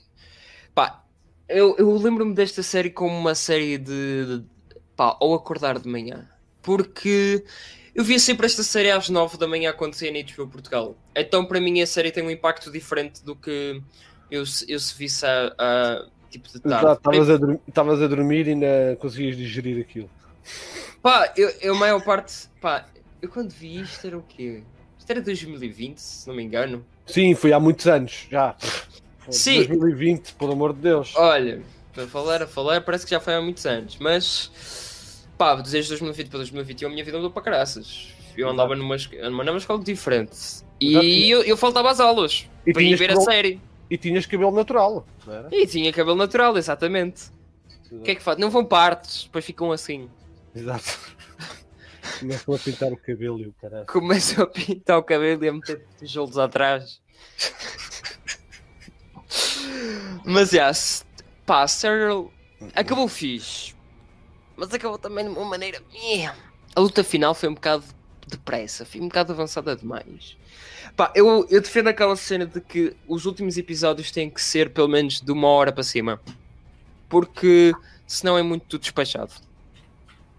Pá, eu, eu lembro-me desta série como uma série de. de pá, ou acordar de manhã. Porque eu via sempre esta série às 9 da manhã quando saía na HBO Portugal. Então para mim a série tem um impacto diferente do que eu, eu se visse a, a tipo de tarde. Estavas a, dormir, a dormir e ainda conseguias digerir aquilo. Pá, eu, eu a maior parte. Pá, eu quando vi isto era o quê? Isto era 2020, se não me engano. Sim, foi há muitos anos, já. Sim. 2020, pelo amor de Deus. Olha, para falar a falar, parece que já foi há muitos anos, mas pá, desde 2020 para 2021 a minha vida mudou para caraças. Eu andava numa, numa escola diferente e eu, eu faltava às aulas e para ir ver cabelo, a série. E tinhas cabelo natural, E tinha cabelo natural, exatamente. O que é que faz? Não vão partes, depois ficam assim. Exato. Começam a pintar o cabelo e o caralho. Começam a pintar o cabelo e a meter tijolos atrás. Mas, yes, pá, Cyril acabou fixe. Mas acabou também de uma maneira... A luta final foi um bocado depressa, foi um bocado avançada demais. Pá, eu, eu defendo aquela cena de que os últimos episódios têm que ser pelo menos de uma hora para cima. Porque senão é muito despachado.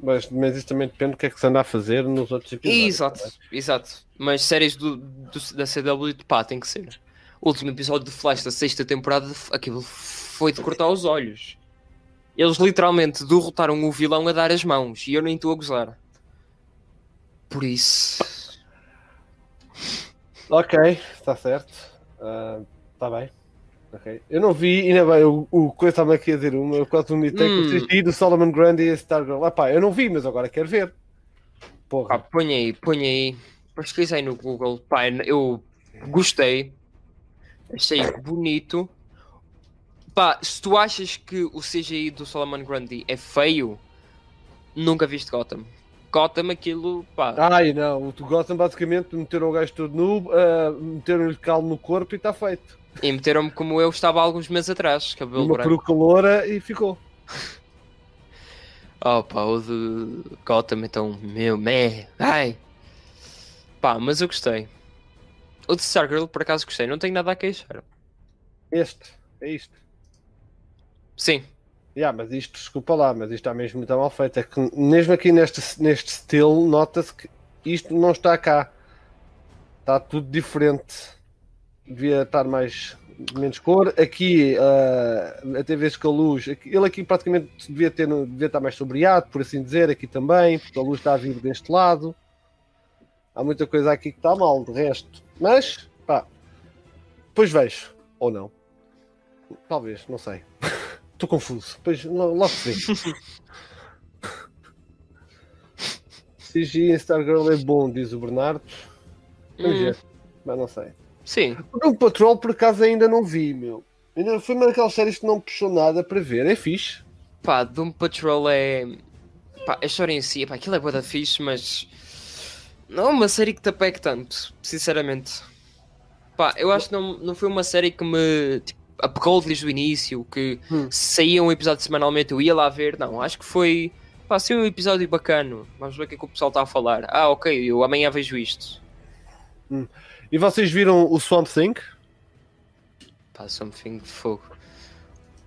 Mas, mas isso também depende do que é que se anda a fazer nos outros episódios. Exato, é? exato. Mas séries do, do, da CW, pá, tem que ser. O último episódio de Flash da sexta temporada, aquilo foi de cortar os olhos. Eles literalmente derrotaram o vilão a dar as mãos e eu nem estou a gozar. Por isso. Ok, está certo. Está uh, bem. Okay. Eu não vi, ainda bem, o, o coisa estava aqui a dizer uma, eu quase vomitei hum. com o do Solomon Grundy e Stargirl. Ah, pá, eu não vi, mas agora quero ver. Porra. Ah, põe aí, põe aí. Pesquisa aí no Google. Pá, eu gostei. Achei bonito. Pá, se tu achas que o CGI do Solomon Grundy é feio, nunca viste Gotham. Gotham aquilo, pá. Ai não, o Gotham basicamente meteram o gajo todo nu, uh, meteram-lhe calmo no corpo e está feito. E meteram-me como eu estava há alguns meses atrás, cabelo Uma branco. peruca loura e ficou. [LAUGHS] Oh pá, o de Gotham então, meu, meh, ai. Pá, mas eu gostei. O de Stargirl, por acaso, gostei. Não tenho nada a queixar. Este, é isto. Sim. Yeah, mas isto, desculpa lá, mas isto está mesmo muito mal feito. É que mesmo aqui neste, neste estilo, nota-se que isto não está cá. Está tudo diferente. Devia estar mais menos cor. Aqui, uh, até vezes com a luz, ele aqui praticamente devia, ter, devia estar mais sombreado, por assim dizer, aqui também, porque a luz está a vir deste lado. Há muita coisa aqui que está mal, de resto. Mas, pá, depois vejo, ou não. Talvez, não sei. [LAUGHS] Estou confuso. Depois, logo se vê. [LAUGHS] CG em Stargirl é bom, diz o Bernardo. Hum. ver. Mas não sei. Sim. O Doom Patrol, por acaso, ainda não vi, meu. Ainda foi uma daquelas séries que não puxou nada para ver. É fixe. Pá, Doom Patrol é. Pá, a história em si, pá, aquilo é boa da fixe, mas. Não é uma série que te apegue tanto, sinceramente. Pá, eu acho que não, não foi uma série que me tipo, apegou desde o início, que Hum. saía um episódio semanalmente eu ia lá ver. Não, acho que foi. Pá, saiu um episódio bacano. Vamos ver o que é que o pessoal está a falar. Ah, ok, eu amanhã vejo isto. E vocês viram o Swamp Thing? Pá, something de fogo.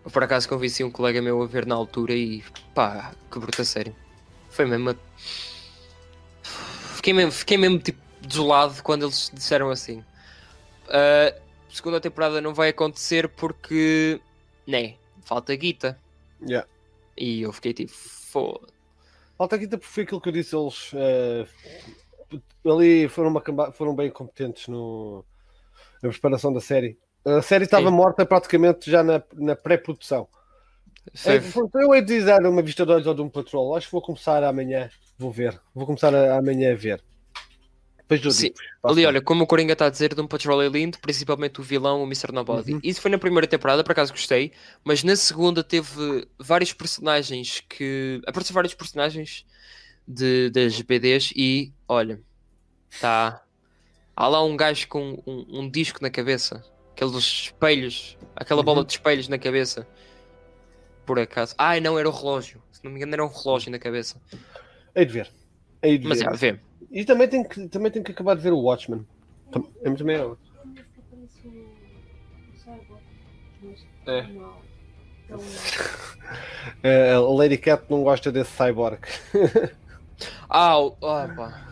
Eu, por acaso convenci um colega meu a ver na altura e pá, que bruta série. Foi mesmo. a- Fiquei mesmo, fiquei mesmo tipo desolado quando eles disseram assim. "Ah, segunda temporada não vai acontecer porque. Né, falta guita. Yeah. E eu fiquei tipo, foda. Falta aqui porque foi aquilo que eu disse. Eles eh, ali foram, uma foram bem competentes no, na preparação da série. A série estava Sim. morta praticamente já na, na pré-produção. É, eu hei de dar uma vista de olhos ao Doom Patrol. Acho que vou começar amanhã. Vou ver. Vou começar a- amanhã a ver. Depois eu Sim. Ali, olha, como o Coringa está a dizer, de um Patrol é lindo, principalmente o vilão, o Mr. Nobody. Uhum. Isso foi na primeira temporada, por acaso gostei, mas na segunda teve vários personagens que. Apareceram vários personagens de, das BDs e, olha, tá. Há lá um gajo com um, um disco na cabeça, aqueles espelhos, aquela bola Uhum. de espelhos na cabeça. Por acaso. Ai, não, era o relógio. Se não me engano, era um relógio na cabeça. Hei de ver. Hei de Mas ver. já, vê. E também tenho, que, também tenho que acabar de ver o Watchmen. É muito bem. É. Eh, [LAUGHS] a Lady Cat não gosta desse cyborg. [LAUGHS] Ah, o- ah pá.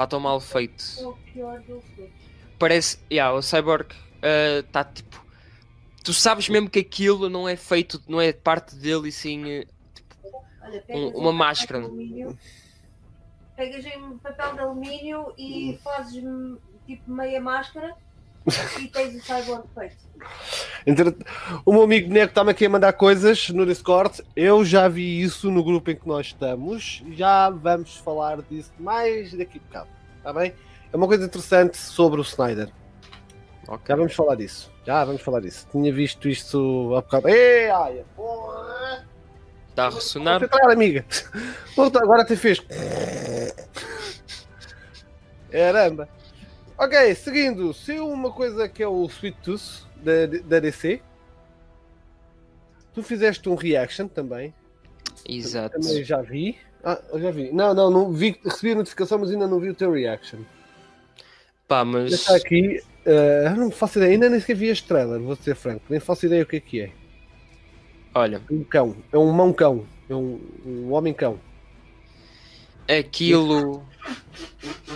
Está tão mal feito. É o pior do filme. Parece. Yeah, o Cyborg está tipo. Tu sabes mesmo que aquilo não é feito, não é parte dele e sim. eh, Olha, Um- uma máscara. alumínio, Pegas em papel de alumínio e fazes hum, tipo meia máscara e tens o cyborg feito. Entre- O meu amigo Neco está-me aqui a mandar coisas no Discord. Eu já vi isso no grupo em que nós estamos. Já vamos falar disso mais daqui a bocado. Está bem? É uma coisa interessante sobre o Snyder. Já vamos falar disso. Já vamos falar disso. Tinha visto isto há bocado. Ei, ai, porra! Está a ressonar. Vou tentar, amiga. Agora até fez. Caramba. Ok, seguindo. Se uma coisa que é o Sweet Tooth da, da DC. Tu fizeste um reaction também. Exato. Também já vi. Ah, já vi. Não, não, não vi. Recebi a notificação, mas ainda não vi o teu reaction. Pá, mas. está aqui. eu não faço ideia. Ainda nem sequer vi este trailer, vou ser franco. Nem faço ideia o que é que é. Olha, Um cão. É um mão cão. É um, um homem cão. aquilo.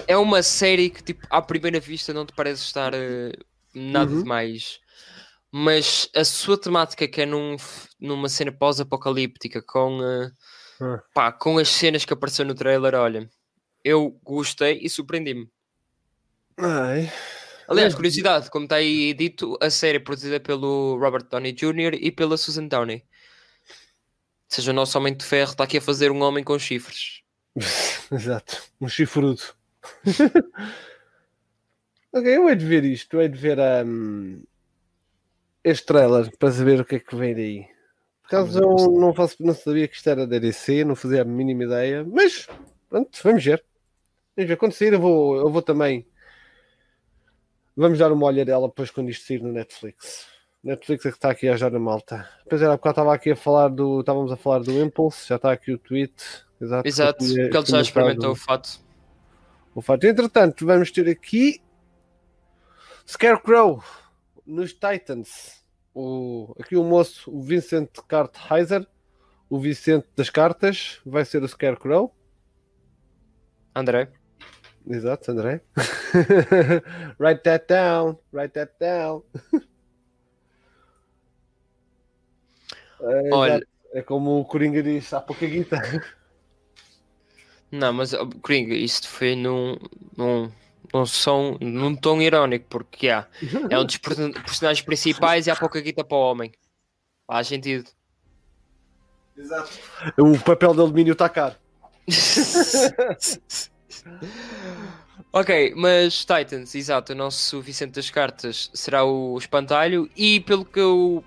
É uma série que, tipo, à primeira vista não te parece estar eh, nada Uhum. demais. Mas a sua temática, que é num, numa cena pós-apocalíptica, com, Ah. pá, com as cenas que apareceu no trailer, olha, eu gostei e surpreendi-me. Ai. Aliás, É. curiosidade, como está aí dito, a série é produzida pelo Robert Downey Jr. e pela Susan Downey. Ou seja, o nosso Homem de Ferro está aqui a fazer um homem com chifres. [LAUGHS] Exato, um chifrudo. [LAUGHS] ok, eu hei de ver isto, eu hei de ver um, este trailer para saber o que é que vem daí. Por causa eu não, faço, não sabia que isto era da DC, não fazia a mínima ideia, mas pronto, vamos ver. Vamos ver, quando sair eu vou, eu vou também. Vamos dar uma olhadela depois quando isto sair no Netflix. Netflix é que está aqui a ajudar a malta. Depois era porque estava aqui a falar do. Estávamos a falar do Impulse, já está aqui o tweet. Exato, Exato, que eu tinha- porque ele já experimentou o fato. O fato. Entretanto, vamos ter aqui Scarecrow nos Titans. O, aqui o moço, o Vincent Kartheiser, o Vicente das cartas, vai ser o Scarecrow. André. Exato, André. [LAUGHS] write that down, write that down. É, [LAUGHS] Olha- é como o Coringa diz, há pouca guita. [LAUGHS] Não, mas Coringa, isto foi num, num, num som, num tom irónico, porque há, é um dos person- personagens principais e há pouca guita para o homem. Faz sentido. Exato. O papel de alumínio está caro. [LAUGHS] ok, mas Titans, exato, o nosso Vicente das Cartas será o espantalho e pelo que eu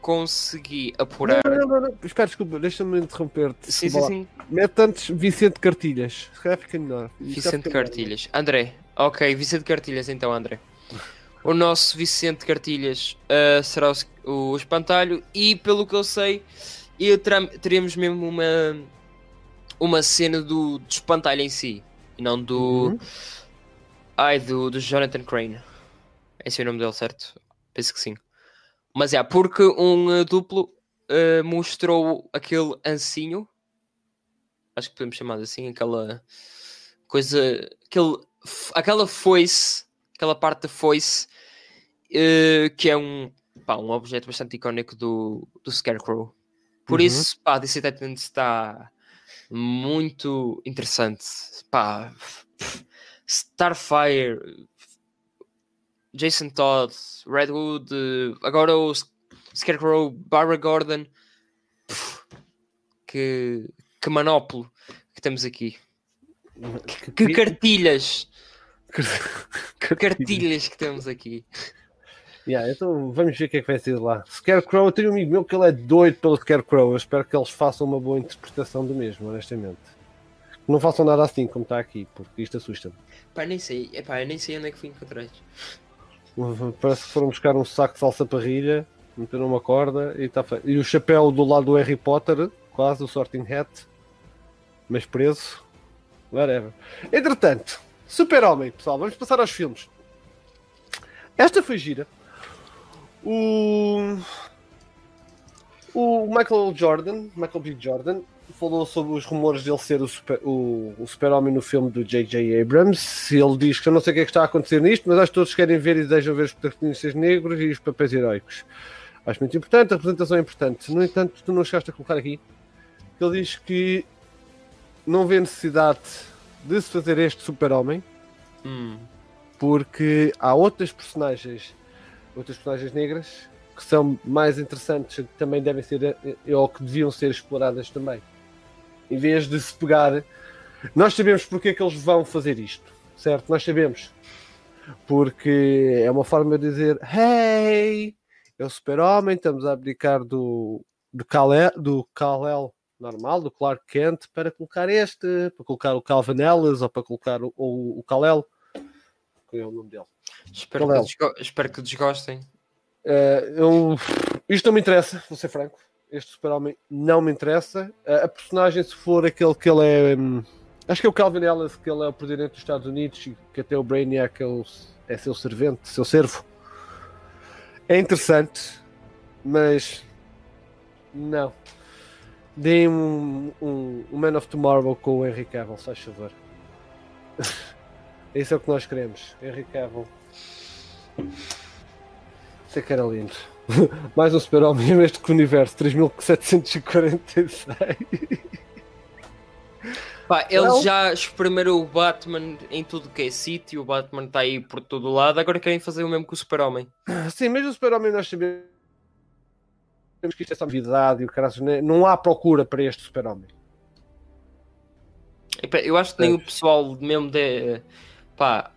consegui apurar. Não, não, não, não. Espera, desculpa, deixa-me interromper-te. Sim, sim, sim. Mete antes Vicente Cartilhas. Se calhar fica melhor. Vicente fica melhor. Cartilhas. André. Ok, Vicente Cartilhas então, André. [LAUGHS] O nosso Vicente Cartilhas ah, será o, o espantalho e pelo que eu sei, eu teremos mesmo uma, uma cena do, do espantalho em si. E não do. Uhum. Ai, do, do Jonathan Crane. Esse é o nome dele, certo? Penso que sim. Mas é, porque um ah, duplo ah, mostrou aquele ancinho. Acho que podemos chamar assim, aquela coisa. Aquele, aquela foice, aquela parte da foice, eh, que é um, pá, um objeto bastante icónico do, do Scarecrow. Por Uhum. isso, pá, DC Titans está muito interessante. Pá, Starfire, Jason Todd, Redwood, eh, agora o Scarecrow, Barbara Gordon. Pff, Que, que manópolo que temos aqui. Que cartilhas! [LAUGHS] Que cartilhas que temos aqui. Yeah, então vamos ver o que é que vai ser lá. Scarecrow, eu tenho um amigo meu que ele é doido pelo Scarecrow. Eu espero que eles façam uma boa interpretação do mesmo, honestamente. Não façam nada assim como está aqui, porque isto assusta-me. Pá, nem sei, epá, eu nem sei onde é que fui encontrar isto. Parece que foram buscar um saco de salsa parrilha, meteram uma corda e está. E o chapéu do lado do Harry Potter, quase o Sorting Hat, mas preso. Whatever. Entretanto, Super-Homem, pessoal, vamos passar aos filmes. Esta foi gira. O, o Michael Jordan, Michael B. Jordan, falou sobre os rumores dele ser o super- o- o super-homem no filme do J.J. Abrams. Ele diz que eu não sei o que é que está a acontecer nisto, mas acho que todos querem ver e desejam ver os protagonistas negros e os papéis heróicos. Acho muito importante, a representação é importante. No entanto, tu não chegaste a colocar aqui que ele diz que não vê necessidade de se fazer este super-homem Hum, porque há outras personagens, outras personagens negras que são mais interessantes, que também devem ser eh, ou que deviam ser exploradas também. Em vez de se pegar, nós sabemos porque é que eles vão fazer isto, certo? Nós sabemos porque é uma forma de dizer: Hey, é o super-homem, estamos a abdicar do, do Kal-El, do Kal-El normal, do Clark Kent, para colocar este, para colocar o Calvin Ellis ou para colocar o, o, o Kal-El. Qual é o nome dele? espero, é que desgo- espero que desgostem. Eh, eu- isto não me interessa, vou ser franco. Este super-homem não me interessa. A personagem, se for aquele que ele é. hum, acho que é o Calvin Ellis, que ele é o presidente dos Estados Unidos e que até o Brainiac é, o- é seu servente, seu servo. É interessante, mas. Não. Deem um, um, um Man of Tomorrow com o Henry Cavill, se faz favor. [LAUGHS] Isso é o que nós queremos. Henry Cavill. Isso é que era lindo. [LAUGHS] Mais um super-homem neste universo 3746. Pá, ele Well- já espremeram o Batman em tudo que é sítio, o Batman está aí por todo lado, agora querem fazer o mesmo com o Super-Homem. Sim, mas o super-homem nós sabemos que isto é só novidade e o caralho, né? não há procura para este super-homem. Eu acho que nem o pessoal mesmo de pá,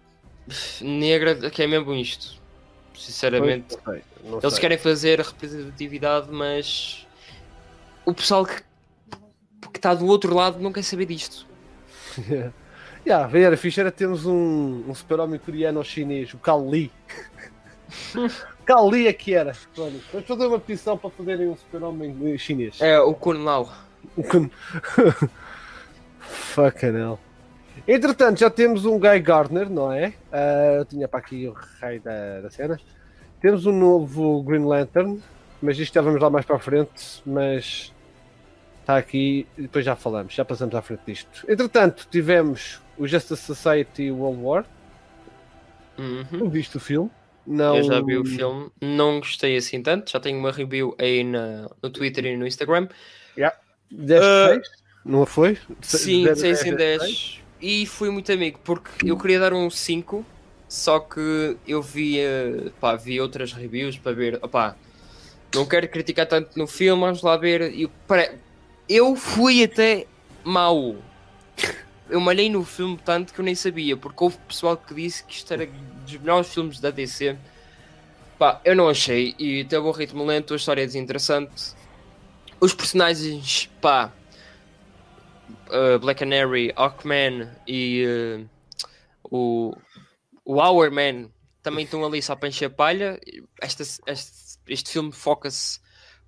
negra que é mesmo isto. Sinceramente, Pois, não sei, não eles sei. querem fazer a representatividade, mas o pessoal que que está do outro lado não quer saber disto. [LAUGHS] Yeah, era fixe era termos um, um super-homem coreano ou chinês, o Kal Li. Kal Li é que era. Vamos fazer uma petição para fazerem um super-homem chinês. É o Kun Lao. [LAUGHS] Fucking hell. Entretanto, já temos um Guy Gardner, não é? Ah, eu tinha para aqui o rei da, da cena. Temos um novo Green Lantern, mas isto já vamos lá mais para a frente. Mas está aqui depois já falamos, já passamos à frente disto. Entretanto, tivemos o Justice Society World War. Uhum. Não viste o filme? Não... Eu já vi o filme, não gostei assim tanto. Já tenho uma review aí na, no Twitter e no Instagram. 10 Ah, 6? Não foi? Sim, Zero, 6 em 10, 10. E fui muito amigo, porque eu queria dar um 5, só que eu vi, pá, vi outras reviews para ver. Opá, não quero criticar tanto no filme, vamos lá ver. E, pare- eu fui até mau. Eu malhei no filme tanto que eu nem sabia, porque houve pessoal que disse que isto era dos melhores filmes da DC. Pá, eu não achei, e teve um ritmo lento, a história é desinteressante. Os personagens, pá, uh, Black Canary, Hawkman e uh, o, o Hourman também estão ali só para encher palha. Esta, este, este filme foca-se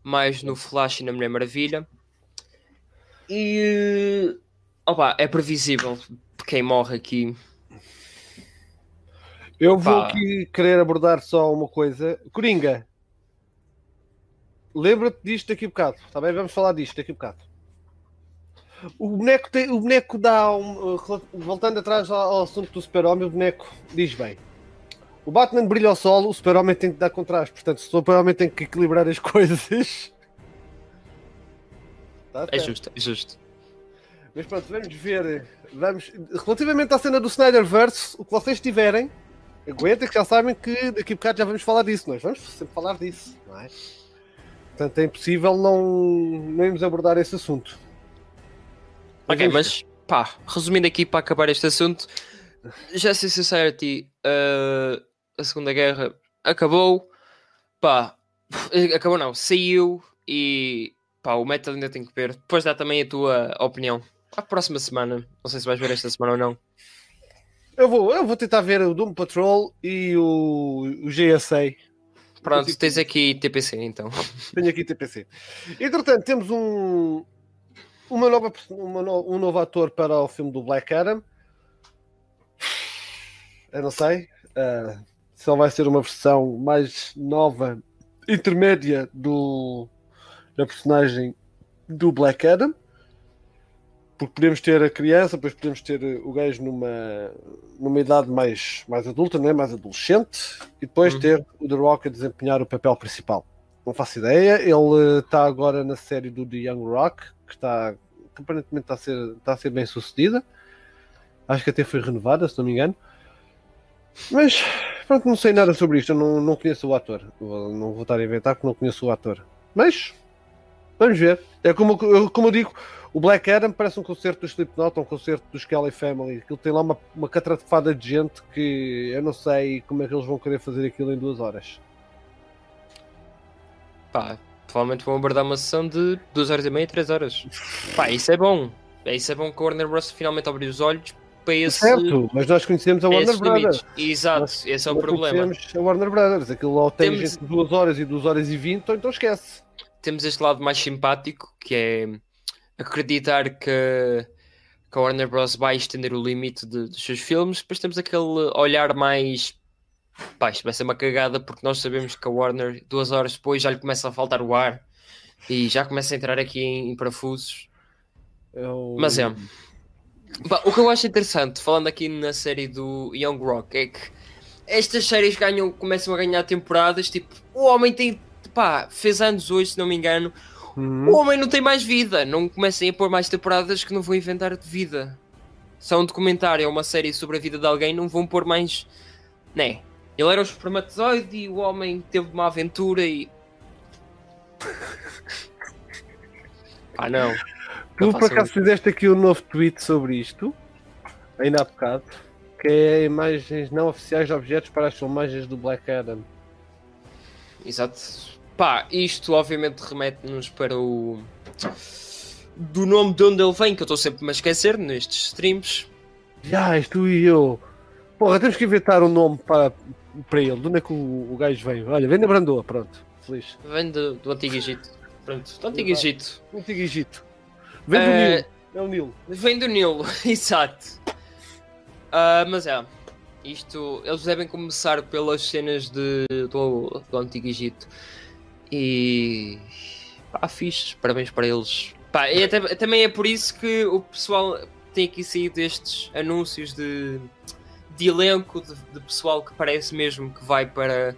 mais no Flash e na Mulher Maravilha. E opa, é previsível quem morre aqui. Eu vou Pá. aqui querer abordar só uma coisa. Coringa, lembra-te disto daqui a bocado, está bem? Vamos falar disto daqui a bocado. O boneco, tem, o boneco dá um, uh, voltando atrás ao, assunto do super-homem, o boneco diz bem. O Batman brilha ao solo, o super-homem tem que dar contraste, portanto, o super-homem tem que equilibrar as [LAUGHS] coisas. Tá É justo, é justo. Mas pronto, vamos ver. Vamos, relativamente à cena do Snyderverse, o que vocês tiverem, aguentem que já sabem que daqui a bocado já vamos falar disso. Nós vamos sempre falar disso, não é? Portanto, é impossível não, não irmos abordar esse assunto. Ok, mas pá, resumindo aqui para acabar este assunto, Justice Society, uh, a Segunda Guerra acabou, pá, acabou não, saiu e pá, o Metal ainda tem que ver. Depois dá também a tua opinião. A próxima semana, não sei se vais ver esta semana ou não. Eu vou, eu vou tentar ver o Doom Patrol e o, o GSA. Pronto, tens aqui TPC então. Tenho aqui TPC. Entretanto, temos um, uma nova, uma no- um novo ator para o filme do Black Adam. Eu não sei ah, se ele vai ser uma versão mais nova, intermédia do, da personagem do Black Adam. Porque podemos ter a criança, depois podemos ter o gajo numa, numa idade mais, mais adulta, né? mais adolescente, e depois Uhum. ter o The Rock a desempenhar o papel principal. Não faço ideia. Ele está agora na série do The Young Rock, que está que aparentemente está a ser, está a ser bem sucedida. Acho que até foi renovada, se não me engano. Mas pronto, não sei nada sobre isto. Eu não, não conheço o ator. Vou- Não vou estar a inventar porque não conheço o ator. Mas vamos ver. É como, como eu digo, o Black Adam parece um concerto do Slipknot, um concerto dos Kelly Family. Aquilo tem lá uma, uma catrafada de gente que eu não sei como é que eles vão querer fazer aquilo em duas horas. Pá, provavelmente vão abordar uma sessão de 2 horas e meia, 3 horas. Pá, isso é bom. É, isso é bom que o Warner Bros. finalmente abriu os olhos para esse. Certo, mas nós conhecemos a Warner. Brothers. Exato, Nós- esse é o Nós problema. conhecemos a Warner Brothers. Aquilo ou tem Temos- gente de 2 horas e 2 horas e 20, ou então esquece. Temos este lado mais simpático que é acreditar que, que a Warner Bros. vai estender o limite de- dos seus filmes. Depois temos aquele olhar mais. Pá, isto vai ser uma cagada porque nós sabemos que a Warner, duas horas depois, já lhe começa a faltar o ar e já começa a entrar aqui em, em parafusos. Eu- Mas é. Pá, o que eu acho interessante, falando aqui na série do Young Rock, é que estas séries ganham, começam a ganhar temporadas. Tipo, o homem tem. Pá, fez anos hoje, se não me engano. Uhum. O homem não tem mais vida. Não comecem a pôr mais temporadas que não vão inventar de vida. Se é um documentário, é uma série sobre a vida de alguém, não vão pôr mais. Né? Ele era um espermatozoide e o homem teve uma aventura e. [LAUGHS] Ah, não. Tu Não por acaso fizeste aqui um novo tweet sobre isto, ainda há bocado, que é imagens não oficiais de objetos para as filmagens do Black Adam. Exato. Pá, isto obviamente remete-nos para o. Do nome de onde ele vem, que eu estou sempre a esquecer nestes streams. Já, és tu e eu. Porra, temos que inventar um nome para, para ele. De onde é que o, o gajo vem? Olha, vem da Brandoa, pronto. Feliz. Vem do, do Antigo Egito. Pronto, do Antigo. Egito. Antigo Egito. Vem do Eh, Nilo. É o Nilo. Vem do Nilo, [LAUGHS] exato. Ah, mas é, isto, eles devem começar pelas cenas de, do, do Antigo Egito. E pá, fixe, parabéns para eles. Pá, e até- também é por isso que o pessoal tem aqui saído estes anúncios de, de elenco, de, de pessoal que parece mesmo que vai para,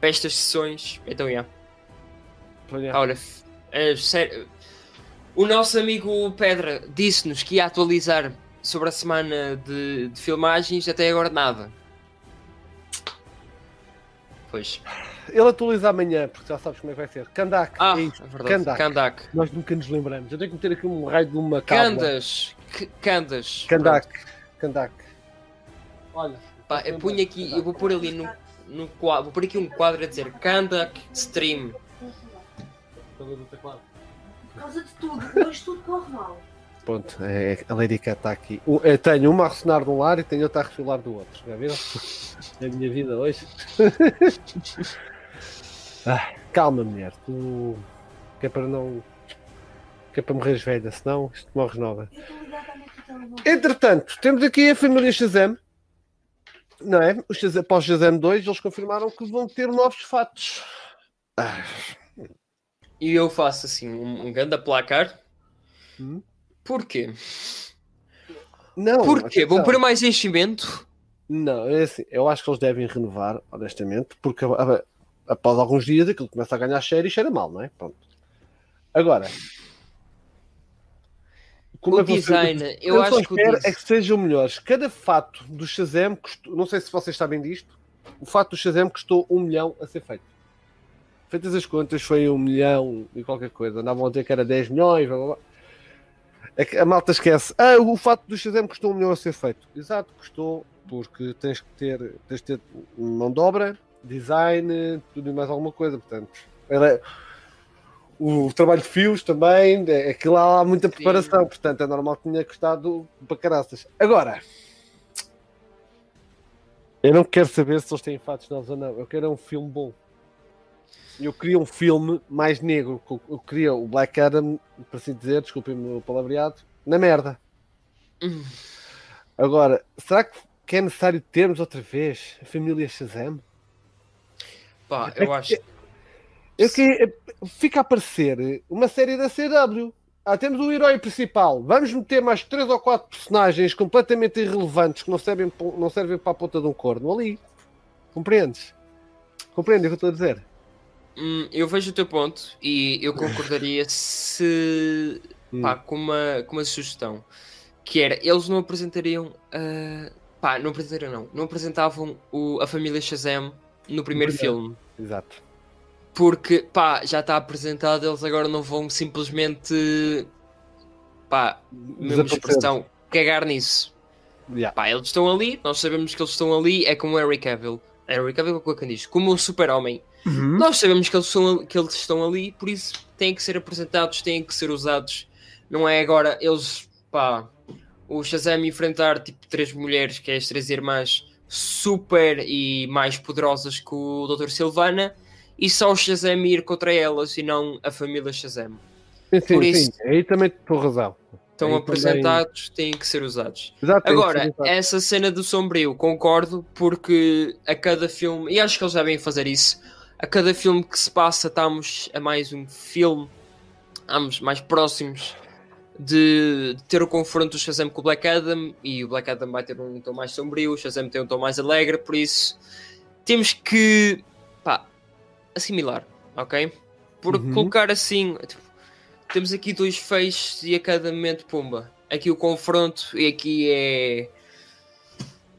para estas sessões. Então, yeah. F- é sério. O nosso amigo Pedra disse-nos que ia atualizar sobre a semana de, de filmagens, até agora nada. Pois. Ele atualiza amanhã, porque já sabes como é que vai ser. Kandak, Ah, é é isto. verdade. Kandak. Kandak. Nós nunca nos lembramos. Eu tenho que meter aqui um raio de uma. Candas. Candas. Kandak. Kandak. Olha. Pá, eu ponho aqui, eu vou pôr ali no, no quadro, vou pôr aqui um quadro a dizer Kandak Stream. Por causa de tudo, hoje tudo corre mal. Pronto, é, a Lady Cat está aqui. O- eu tenho uma a ressonar de um lado e tenho outra a refilar do outro. Já viram? [LAUGHS] É a minha vida hoje. [LAUGHS] Ah, calma, mulher. Tu. Que é para não. Que é para morreres velha, senão isto morres nova. Entretanto, temos aqui a família Shazam. Não é? O Shazam, após Shazam 2, eles confirmaram que vão ter novos fatos. Ah, E eu faço assim um, um grande placar. Hum? Porquê? não, Porquê? Vão pôr mais enchimento? Não, é assim, eu acho que eles devem renovar, honestamente, porque após alguns dias aquilo começa a ganhar cheiro e cheira mal, não é? Pronto. Agora, como o é que você- design, eu só acho que espero design... é que sejam melhores. Cada fato do Shazam custou, não sei se vocês sabem disto, o fato do Shazam custou um milhão a ser feito. Feitas as contas, foi um milhão e qualquer coisa. Andavam a dizer que era 10 milhões, blá, blá, blá. É que a malta esquece. Ah, o fato do Shazam custou um milhão a ser feito. Exato, custou, porque tens que ter, tens de ter mão de obra, design, tudo e mais alguma coisa. Portanto, era, o trabalho de fios também, é, aquilo lá há muita preparação, portanto é normal que tenha custado para caraças. Agora, eu não quero saber se eles têm fatos novos ou não, eu quero é um filme bom. Eu queria um filme mais negro, eu queria o Black Adam, para assim dizer, desculpem-me o palavreado, na merda. [LAUGHS] Agora, será que que é necessário termos outra vez a família Shazam? Pá, eu acho... Eu que fica a aparecer uma série da CW. Ah, temos o herói principal. Vamos meter mais três ou quatro personagens completamente irrelevantes que não servem, não servem para a ponta de um corno ali. Compreendes? Compreende o que eu estou a dizer? Hum, eu vejo o teu ponto e eu concordaria se Hum. pá, com, uma, com uma sugestão que era eles não apresentariam ah, pá, não apresentariam não, não apresentavam o, a família Shazam no primeiro filme Exato. Porque pá, já está apresentado, eles agora não vão simplesmente pá, mesma expressão, cagar nisso. Yeah. Pá, eles estão ali, nós sabemos que eles estão ali, é como o Harry Cavill. Harry Cavill com quem diz, como o super-homem. Uhum. Nós sabemos que eles, são, que eles estão ali, por isso têm que ser apresentados, têm que ser usados. Não é agora eles, pá, o Shazam enfrentar tipo três mulheres, que é as três irmãs, super e mais poderosas que o Dr. Silvana, e só o Shazam ir contra elas e não a família Shazam. Sim, sim, Por sim. isso- Aí também estou razão. Estão Aí apresentados, têm que ser usados. Exato, ser Agora, exato. essa cena do sombrio, concordo, porque a cada filme, e acho que eles devem fazer isso, a cada filme que se passa, estamos a mais um filme, estamos mais próximos de, de ter o confronto do Shazam com o Black Adam, e o Black Adam vai ter um tom mais sombrio, o Shazam tem um tom mais alegre, por isso temos que, pá, assimilar, ok? Por Uhum. colocar assim, tipo, temos aqui dois feixes e a cada momento, pumba. Aqui o confronto e aqui é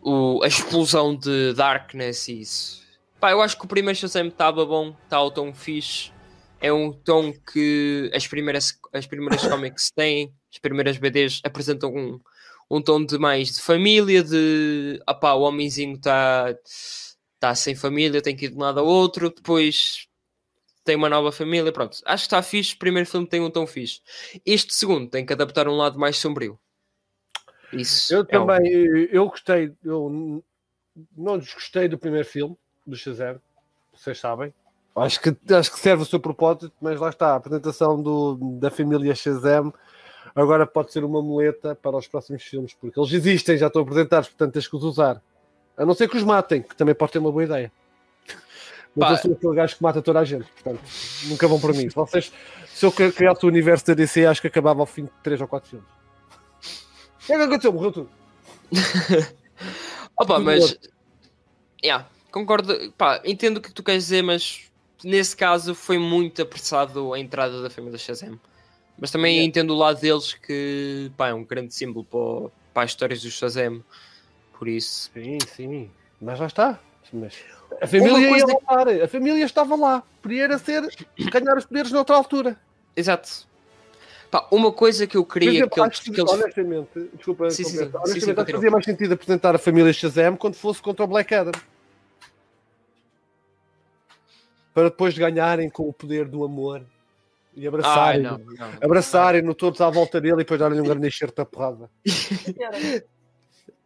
o, a explosão de Darkness e isso. Pá, eu acho que o primeiro Shazam estava bom, está o tom fixe. É um tom que as primeiras, as primeiras [COUGHS] comics têm, as primeiras BDs apresentam um, um tom de mais de família, de opá, o homenzinho está tá sem família, tem que ir de um lado ao outro, depois tem uma nova família, pronto. Acho que está fixe, o primeiro filme tem um tom fixe. Este segundo tem que adaptar um lado mais sombrio. Isso Eu é um- também, eu- eu gostei, eu não desgostei do primeiro filme, do Shazam, vocês sabem. Acho que, acho que serve o seu propósito, mas lá está, a apresentação do, da família Shazam agora pode ser uma muleta para os próximos filmes, porque eles existem, já estão apresentados, portanto tens que os usar. A não ser que os matem, que também pode ter uma boa ideia. Mas Pá. eu sou aquele gajo que mata toda a gente, portanto, nunca vão para mim. Se, vocês, se eu criasse o universo da DC, acho que acabava ao fim de 3 ou 4 filmes. O que é que aconteceu? Morreu tudo. [LAUGHS] Opa, Tudo mas. Yeah, concordo. Pá, entendo o que tu queres dizer, mas nesse caso foi muito apressado a entrada da família Shazam. Mas também Yeah. entendo o lado deles que pá, é um grande símbolo para, para as histórias do Shazam. Por isso. Sim, sim. Mas já está. Mas a família coisa- ia lá, a família estava lá. Podia era ser ganhar os poderes noutra altura. Exato. Pá, uma coisa que eu queria exemplo, que eles. acho que, que eles- honestamente, desculpa, Sim, sim, sim. completar. Sim, sim, honestamente, acho que fazia mais sentido apresentar a família Shazam quando fosse contra o Black Adam. Para depois ganharem com o poder do amor e Ai, abraçarem, não, não. abraçarem-no todos à volta dele e depois darem-lhe um [LAUGHS] grande enxerto da porrada. [LAUGHS]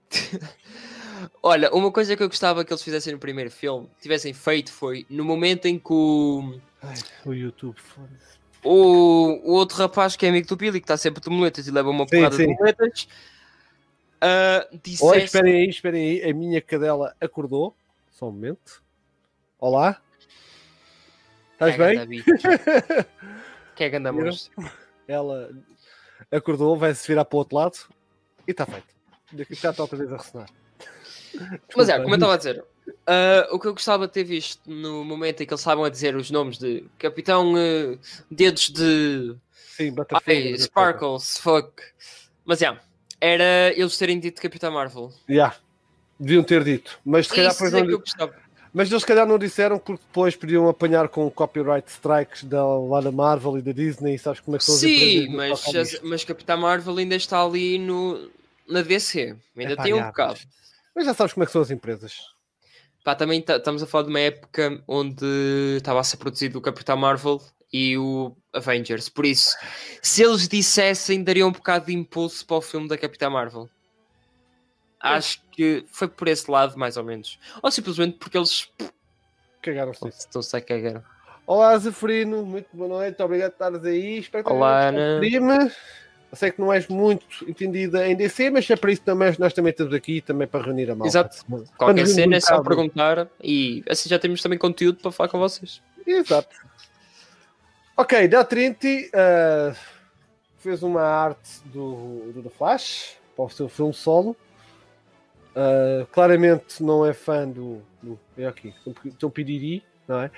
[LAUGHS] Olha, uma coisa que eu gostava que eles fizessem no primeiro filme, tivessem feito, foi no momento em que o, Ai, o YouTube, foda-se. o, o outro rapaz que é amigo do Billy, que está sempre de muletas e leva uma Sim, porrada sim. de muletas, ah, Oi, dissesse. esperem aí, esperem aí. A minha cadela acordou. Só um momento. Olá. Estás Que é bem? [LAUGHS] Que é ganda Viram? monstro. Ela acordou, vai-se virar para o outro lado e está feito. Daqui já está outra vez a ressonar. Mas é, como eu estava a dizer, ah, o que eu gostava de ter visto no momento em que eles estavam a dizer os nomes de Capitão ah, Dedos de Sim, ai, Sparkles, fuck. Mas é, era eles terem dito Capitão Marvel. Já. Deviam ter dito. Mas se calhar Isso depois é não, que eu gostava. Mas eles se calhar não disseram porque depois podiam apanhar com copyright strikes da, lá da Marvel e da Disney, sabes como é que são Sim, mas, mas Capitão Marvel ainda está ali no, na DC. Ainda Epá, tem um já, bocado. mas- já sabes como é que são as empresas. Pá, também ta- estamos a falar de uma época onde estava a ser produzido o Capitão Marvel e o Avengers. Por isso, se eles dissessem, daria um bocado de impulso para o filme da Capitã Marvel. Acho que foi por esse lado, mais ou menos. Ou simplesmente porque eles Cagaram-se estão-se a cagar. Olá, Zefrino, muito boa noite, obrigado por estares aí. Espero que Olá, Ana. Sei que não és muito entendida em DC, mas é para isso também nós também estamos aqui também para reunir a malta. Exato. Qualquer cena é só perguntar e assim já temos também conteúdo para falar com vocês. Exato. Ok, da Trinity uh, fez uma arte do, do The Flash para o seu filme solo. Uh, claramente não é fã do. do é aqui, do Piriri, não é?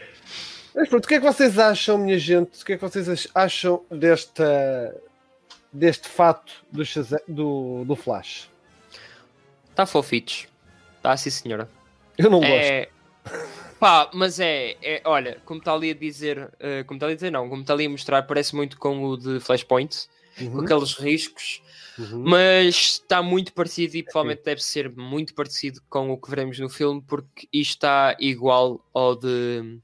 Mas pronto, o que é que vocês acham, minha gente? O que é que vocês ach- acham desta, deste fato do, do, do Flash? Está Tá fofitos. Está sim, senhora. Eu não gosto. É... Pá, mas é, é- olha, como está ali a dizer, eh, como está ali a dizer, não, como está ali a mostrar, parece muito com o de Flashpoint, com Uhum, aqueles riscos, uhum. mas está muito parecido e provavelmente deve ser muito parecido com o que veremos no filme, porque isto está igual ao de.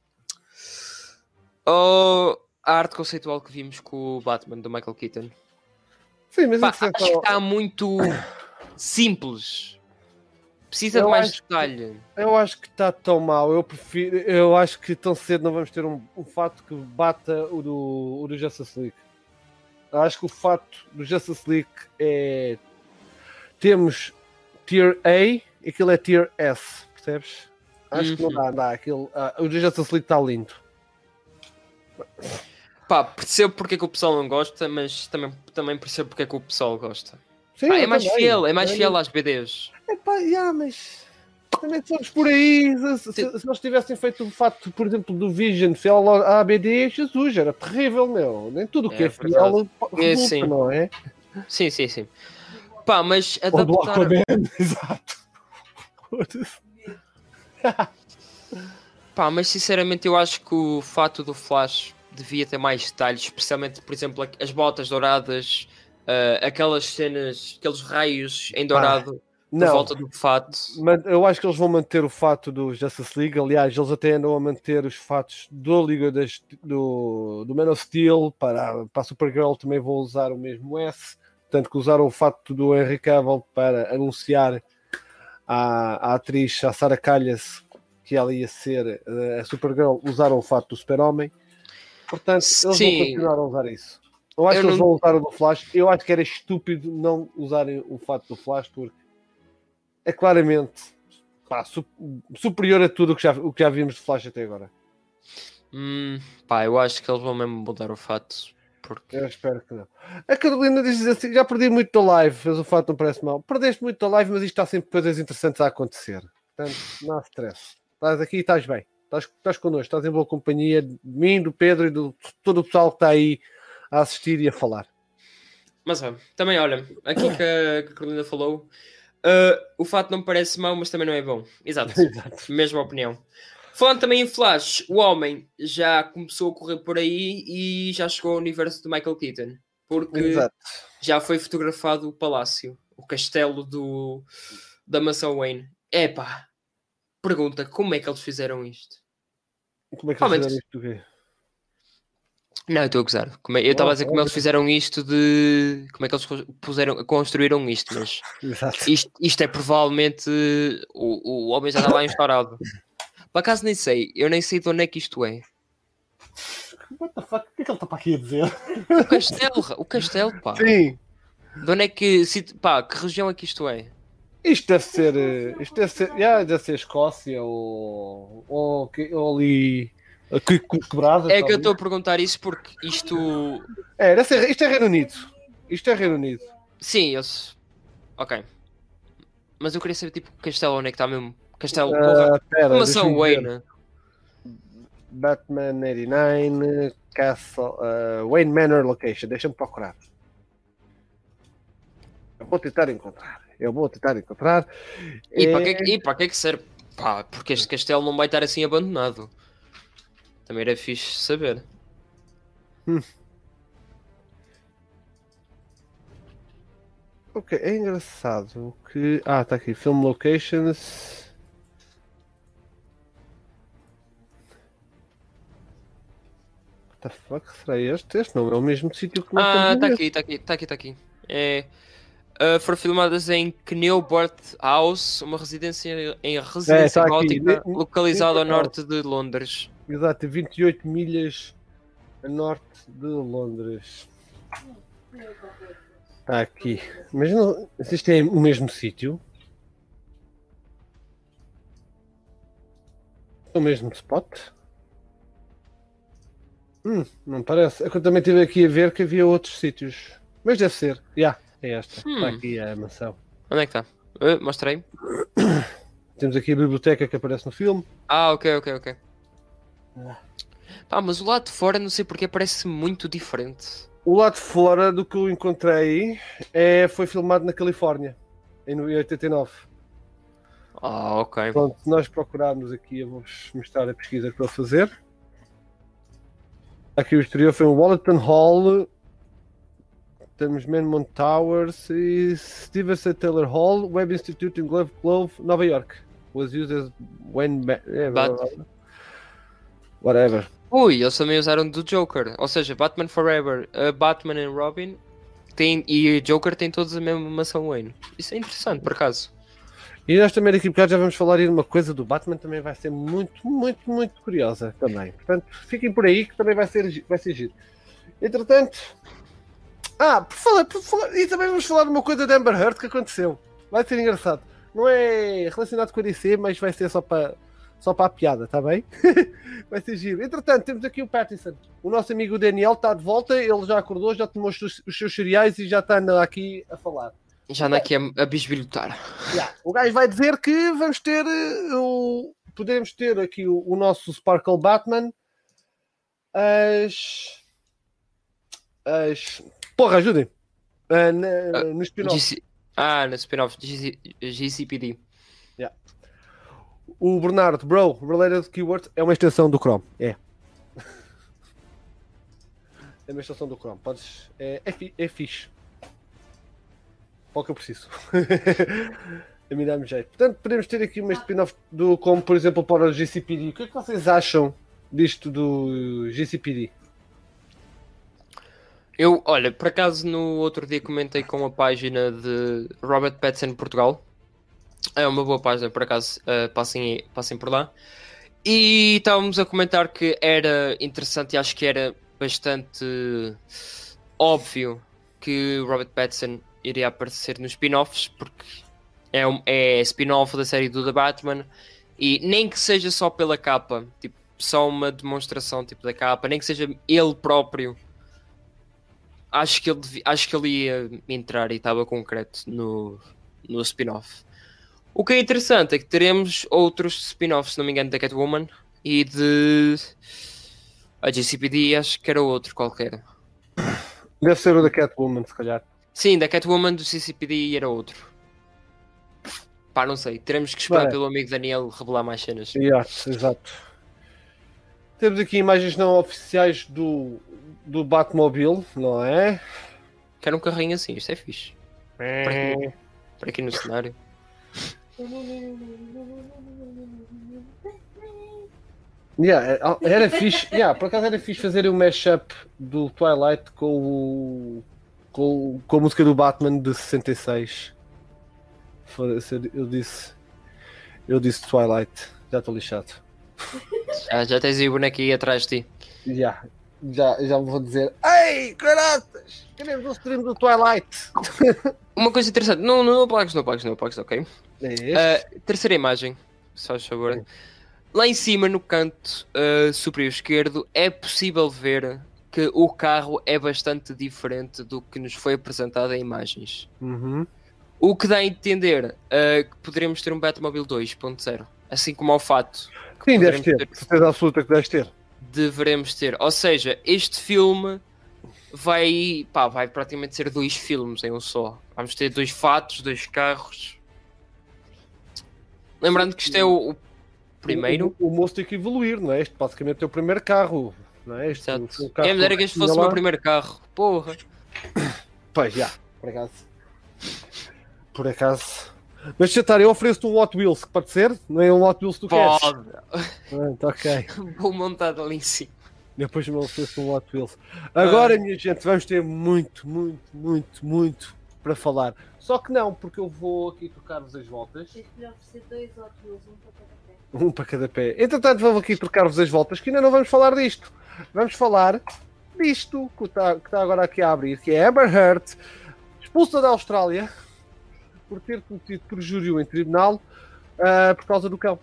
ao... a arte conceitual que vimos com o Batman do Michael Keaton. Sim, mas Pá, acho que está muito simples. Precisa Eu de mais que- detalhe. Eu acho que está tão mal. Eu prefiro. Eu acho que tão cedo não vamos ter um, um fato que bata o do, o do Justice League. Eu acho que o fato do Justice League é. Temos Tier A e aquilo é Tier S, percebes? Acho que não Uhum. dá, dá. Aquilo, ah, o do Justice League está lindo. Pá, percebo porque é que o pessoal não gosta, mas também, também percebo porque é que o pessoal gosta. Sim, Pá, é mais também. fiel, é mais fiel às BDs. Epá, yeah, mas também somos por aí. Se, se, se nós tivessem feito o fato, por exemplo, do Vision fiel à ABD, Jesus, era terrível, meu. Nem tudo o que É é, fiel É, sim. não é? Sim, sim, sim. Pá, mas Ou do adaptar. Aquaman, [LAUGHS] exato. Pá, mas sinceramente eu acho que o fato do Flash devia ter mais detalhes, especialmente, por exemplo, as botas douradas, ah, aquelas cenas, aqueles raios em dourado Não, volta do fato. mas eu acho que eles vão manter o fato do Justice League. Aliás, eles até andam a manter os fatos do Liga das, do, do Man of Steel para, para a Supergirl. Também vão usar o mesmo S. Tanto que usaram o fato do Henry Cavill para anunciar à, à atriz, a Sarah Callas, que ela ia ser eh, a Supergirl. Usaram o fato do Super-Homem. Portanto, eles Sim. vão continuar a usar isso. Eu acho Eu que eles não- vão usar o do Flash. Eu acho que era estúpido não usarem o fato do Flash porque é claramente pá, su- superior a tudo o que, já, o que já vimos de Flash até agora. Hum, pá, eu acho que eles vão mesmo mudar o fato. Porque. Eu espero que não. A Carolina diz assim: já perdi muito da live, mas o fato não parece mal. Perdeste muito da live, mas isto está sempre coisas interessantes a acontecer. Portanto, não há stress. Estás aqui e estás bem. Estás, estás connosco, estás em boa companhia de mim, do Pedro e do todo o pessoal que está aí a assistir e a falar. Mas ó, também olha, aqui que a, que a Carolina falou, ah, o fato não me parece mau, mas também não é bom. Exato. [LAUGHS] Exato. Mesma opinião. Falando também em Flash, o homem já começou a correr por aí e já chegou ao universo de Michael Keaton. Porque Exato. já foi fotografado o palácio, o castelo do, da mansão Wayne. Epá, pergunta, como é que eles fizeram isto? Como é que eles fizeram isto? do quê? Não, eu estou a gozar. Como é- eu estava a dizer como Oh, eles fizeram isto de... Como é que eles puseram, construíram isto, mas... [LAUGHS] Isto, isto é provavelmente... O, o homem já está lá instaurado. Por acaso nem sei, eu nem sei de onde é que isto é. What the fuck? O que é que ele está para aqui a dizer? O castelo, o castelo, pá. Sim. De onde é que. Pá, que região é que isto é? Isto deve ser. eh, Isto deve ser. Yeah, deve ser Escócia ou. Ou, ou ali. Que, que, quebrada, É que eu estou a perguntar isso porque isto. É, deve ser, isto é Reino Unido. Isto é Reino Unido. Sim, eu. Ok. Mas eu queria saber, tipo, castelo, onde é que está mesmo? Castelo, porra. pera, ver. Wayne? Batman 89, Castle, uh, Wayne Manor Location. Deixa-me procurar. Eu vou tentar encontrar. Eu vou tentar encontrar. E para É- que, é que- e para que é que serve? Pá, porque este castelo não vai estar assim abandonado. Também era fixe saber. [LAUGHS] Ok, é engraçado que. Ah, está aqui. Film Locations. What the fuck será este? Este não é o mesmo sítio que nós Ah, está ver. aqui, está aqui, está aqui, está aqui. É. ah, foram filmadas em Knewbert House, uma residência em residência tá aqui. gótica localizada ao norte de Londres. Exato, 28 milhas a norte de Londres. Está aqui. Mas não. Isto é o mesmo sítio. É o mesmo spot? Hum, não parece. É que eu também estive aqui a ver que havia outros sítios. Mas deve ser. Já, é esta. Está Hum. aqui a mansão. Onde é que está? Ah, mostrei. [COUGHS] Temos aqui a biblioteca que aparece no filme. Ah, ok, ok, ok. Pá, mas o lado de fora, não sei porque, parece muito diferente. O lado de fora do que eu encontrei é, foi filmado na Califórnia, em 89. Ah, ok. Pronto, nós procurarmos aqui, eu vou-vos mostrar a pesquisa que estou a fazer. Aqui o exterior foi o Wallerton Hall, temos Manmont Towers e Stevenson Taylor Hall, Web Institute em Glove Clove, Nova York. Was used as when é, whatever. Ui, eles também usaram do Joker. Ou seja, Batman Forever, uh, Batman e Robin tem, e Joker tem todos a mesma mansão Wayne. Isso é interessante, por acaso. E nós também daqui a bocado já vamos falar aí de uma coisa do Batman, também vai ser muito, muito, muito curiosa também. Portanto, fiquem por aí que também vai ser, vai ser giro. Entretanto, ah, por falar, por falar, e também vamos falar de uma coisa de Amber Heard que aconteceu. Vai ser engraçado. Não é relacionado com a DC, mas vai ser só para só para a piada, está bem? [LAUGHS] vai ser giro. Entretanto, temos aqui o Pattinson. O nosso amigo Daniel está de volta, ele já acordou, já tomou os seus, os seus cereais e já está aqui a falar. Já anda aqui a, a bisbilhotar. Yeah. O gajo vai dizer que vamos ter eh, o. Podemos ter aqui o, o nosso Sparkle Batman. As. As. Porra, ajudem! Ah, na- no spin-off. GC... Ah, no spin-off GC... GCPD. O Bernardo, bro, related keyword é uma extensão do Chrome. É. [LAUGHS] É uma extensão do Chrome. Podes. É, é, fi- é fixe. O que eu preciso. [LAUGHS] a mim dá-me jeito. Portanto, podemos ter aqui uma spin-off do, como por exemplo para o GCPD. O que é que vocês acham disto do GCPD? Eu, olha, por acaso no outro dia comentei com a página de Robert Pattinson Portugal. É uma boa página, por acaso, eh, passem, passem por lá. E estávamos a comentar que era interessante e acho que era bastante óbvio que Robert Pattinson iria aparecer nos spin-offs, porque é, um, é spin-off da série do The Batman, e nem que seja só pela capa, tipo, só uma demonstração tipo, da capa, nem que seja ele próprio. Acho que ele, acho que ele ia entrar e estava concreto no, no spin-off. O que é interessante é que teremos outros spin-offs, se não me engano, da Catwoman e de a GCPD, acho que era outro qualquer. Deve ser o da Catwoman, se calhar. Sim, da Catwoman do CCPD era outro. Pá, não sei. Teremos que esperar Bem. pelo amigo Daniel revelar mais cenas. Yeah, exato. Temos aqui imagens não oficiais do, do Batmobile, não é? Quero um carrinho assim, isto é fixe. Para aqui, para aqui no cenário. Yeah, é- era fixe, yeah, por acaso era fixe fazer o mashup do Twilight com, o, com, com a música do Batman de 66. Foda-se, eu- Eu disse, eu disse Twilight, já estou lixado. Já, já tens aí o boneco aí atrás de ti. Já, já, já me vou dizer, ei, caratas, queremos o stream do Twilight. [LAUGHS] Uma coisa interessante, não, não apagues, não apagues, não apagues, ok? É? Ah, terceira imagem, se faz favor. Lá em cima, no canto ah, superior esquerdo, é possível ver que o carro é bastante diferente do que nos foi apresentado em imagens. Uhum. O que dá a entender ah, que poderemos ter um Batmobile 2.0, assim como ao fato Sim, deves poderemos ter, certeza absoluta que deves ter. deveremos ter. Ou seja, este filme vai, pá, vai praticamente ser dois filmes em um só. Vamos ter dois fatos, dois carros. Lembrando que isto é o, o primeiro. O, o, o moço tem que evoluir, não é? Este basicamente é o primeiro carro, não é? Este, Exato. carro Quem me dera que este fosse o meu primeiro carro. Porra. [COUGHS] Pois, já, por acaso. Por acaso. Mas já estar, eu ofereço-te um Hot Wheels, que pode ser? Não é um Hot Wheels que tu queres? Pode. Pronto, ok. [LAUGHS] Vou montar ali em cima. Depois me ofereço um Hot Wheels. Agora, minha gente, vamos ter muito, muito, muito, muito para falar. Só que não, porque eu vou aqui trocar-vos as voltas. Tens que lhe oferecer dois Hot Wheels, um para cada pé. Um para cada pé. Entretanto, vamos aqui trocar-vos as voltas, que ainda não vamos falar disto. Vamos falar disto que está, que está agora aqui a abrir, que é Amber Heard, expulsa da Austrália por ter cometido perjúrio em tribunal ah, por causa do cão.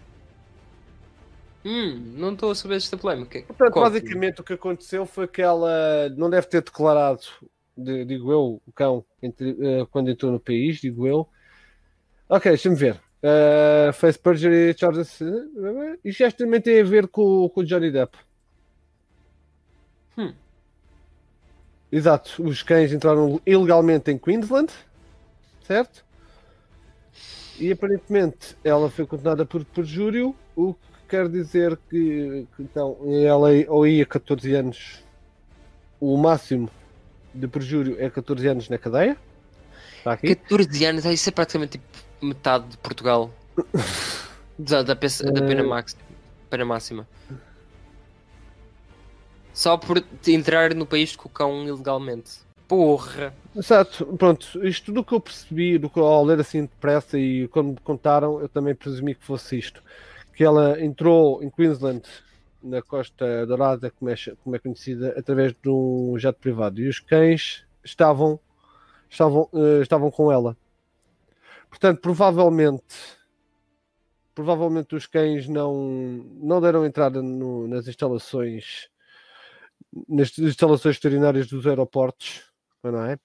Hum, não estou a saber desta polémica. Portanto, Conte-me. basicamente o que aconteceu foi que ela não deve ter declarado, de- digo eu, o cão entre- eh, quando entrou no país, digo eu. Ok, deixa-me ver. Uh, fez perjury charges. Isto já também tem a ver com, com o Johnny Depp. Hum. Exato, os cães entraram ilegalmente em Queensland, certo? E aparentemente ela foi condenada por perjúrio, o que quer dizer que, que, então ela ou ia 14 anos, o máximo de perjúrio é 14 anos na cadeia. Está aqui. 14 anos, isso é praticamente tipo metade de Portugal. [LAUGHS] da, da, pe- da pena, Eh. max, pena máxima. Só por entrar no país com o cão ilegalmente. Porra! Exato, pronto, isto do que eu percebi, do que ao ler assim depressa e quando me contaram, eu também presumi que fosse isto. Que ela entrou em Queensland, na Costa Dourada, como é, como é conhecida, através de um jato privado. E os cães estavam, estavam, eh, estavam com ela. Portanto, provavelmente, provavelmente os cães não, não deram entrada no- nas instalações, nas instalações veterinárias dos aeroportos, não é?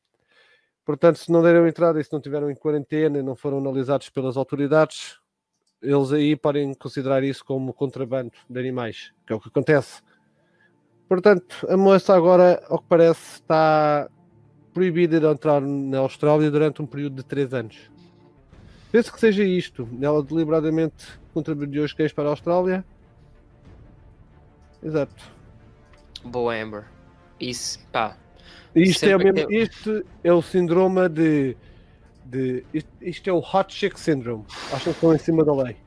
Portanto, se não deram entrada e se não tiveram em quarentena e não foram analisados pelas autoridades, eles aí podem considerar isso como contrabando de animais, que é o que acontece. Portanto, a moça agora, ao que parece, está proibida de entrar na Austrália durante um período de 3 anos. Penso que seja isto. Ela deliberadamente contribuiu os cães para a Austrália. Exato. Boa Amber. Isso, pá. Isto é, mesmo, que- isto é o síndrome de. de isto, isto é o Hot Chick Syndrome. Acham que estão em cima da lei.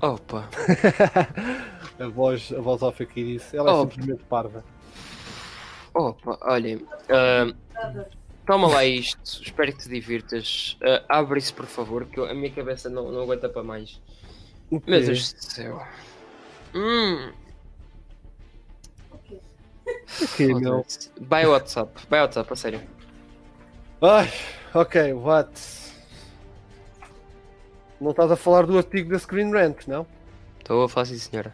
É. Opa. [LAUGHS] a voz, a voz off aqui disse. Ela é Oh. simplesmente parva. Opa, olhem. ah, Nada. toma lá isto. Espero que te divirtas. Ah, abre isso, por favor, que eu- a minha cabeça não, não aguenta para mais. Meu Deus do céu. Hum? Aqui, meu. Vai WhatsApp, vai WhatsApp, a sério. Ai, ok, what? Não estás a falar do artigo da Screen Rant, não? Estou a falar sim, senhora.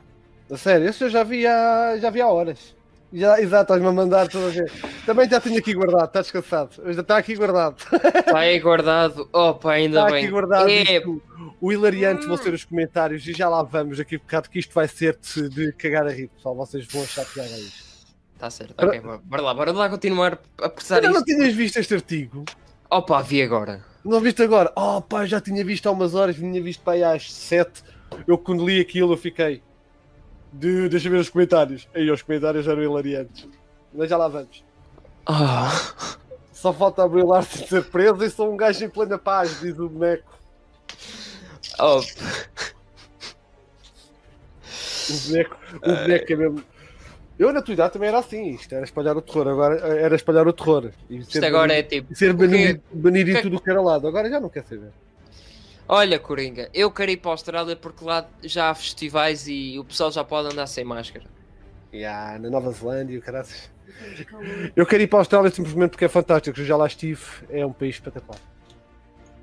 A sério, esse eu já vi há, já vi há horas. Já, exato, estás-me a mandar toda a vez. Também já tinha aqui guardado, está descansado. Já está aqui guardado. Está aí guardado. Opa, ainda Está bem. aqui guardado. É, Isto, o hilariante vão ser os comentários e já lá vamos aqui um bocado que isto vai ser de, de cagar a rir, pessoal. Vocês vão achar piada a isto. Está certo, ok, bora- bora lá, bora lá continuar a apressar Ainda não tinhas visto este artigo? Opa, vi agora. Não viste agora? Oh pá, já tinha visto há umas horas, tinha visto para aí às 7. Eu quando li aquilo eu fiquei. De, deixa ver os comentários. Aí os comentários eram hilariantes. Mas já lá vamos. Ah, Só falta abrir o ser preso e sou um gajo em plena paz, diz o boneco. oh, O boneco, o boneco é mesmo. Eu na tua idade também era assim, isto era espalhar o terror, agora era espalhar o terror. E ser isto agora é banido- tipo. e ser o quê? banido, banido em que- tudo o que era lado. Agora já não quer saber. Olha, Coringa, eu quero ir para a Austrália porque lá já há festivais e o pessoal já pode andar sem máscara. Yeah, na Nova Zelândia, caraças. Eu quero ir para a Austrália simplesmente porque é fantástico. Eu já lá estive, é um país espetacular.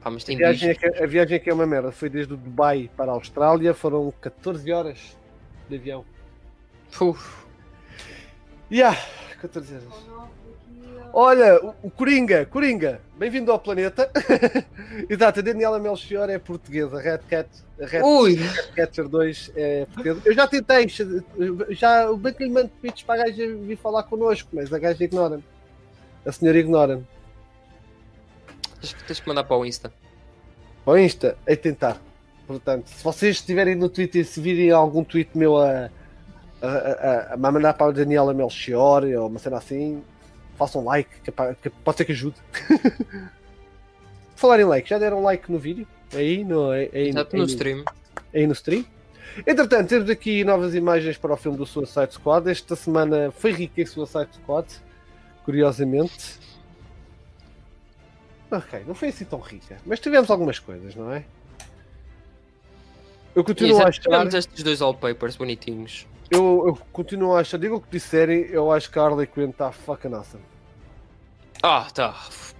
Mas A viagem, é que, a viagem é que é uma merda. Foi desde o Dubai para a Austrália, foram 14 horas de avião. Uf, Yeah, 14 horas. Olha, o, o Coringa, Coringa, bem-vindo ao planeta. [LAUGHS] Exato, a Daniela Melchior é portuguesa, a Red Cat, a Red Ui, Catcher 2 é portuguesa. Eu já tentei, já, o bem que lhe mando tweets para a gaja vir falar connosco, mas a gaja ignora-me. A senhora ignora-me. tens, que mandar para o Insta. Ao Insta, é tentar. Portanto, se vocês estiverem no Twitter e se virem algum tweet meu a, a, a, a mandar para a Daniela Melchior ou uma cena assim, façam like, que, é que pode ser que ajude. [LAUGHS] Falar em like, já deram like no vídeo? Aí no, aí, aí, aí no no- stream. aí no stream. Entretanto, temos aqui novas imagens para o filme do Suicide Squad. Esta semana foi rica em Suicide Squad, curiosamente. Ok, não foi assim tão rica, mas tivemos algumas coisas, não é? Eu continuo a achar, estes dois wallpapers bonitinhos. eu, eu continuo a achar, diga o que disserem, eu acho que a Harley Quinn está fucking awesome. Ah, tá,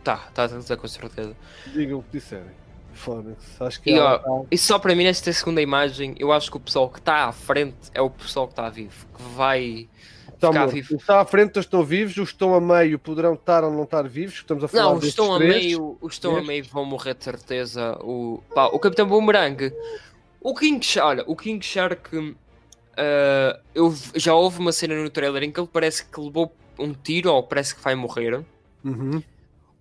tá, tá, tá, tá com certeza. Diga o que disserem. Foda-se, acho que E, ó, tá- E só para mim, nesta segunda imagem, eu acho que o pessoal que está à frente é o pessoal que está vivo, que vai está ficar morto. vivo. Os que estão à frente estão vivos, os estão a meio poderão estar ou não estar vivos, estamos a falar Não, os estão a três. meio, os estão a meio vão morrer de certeza. O, pá, o Capitão Boomerang, o King Shark, olha, o King Shark, ah, eu já houve uma cena no trailer em que ele parece que levou um tiro ou parece que vai morrer. Uhum.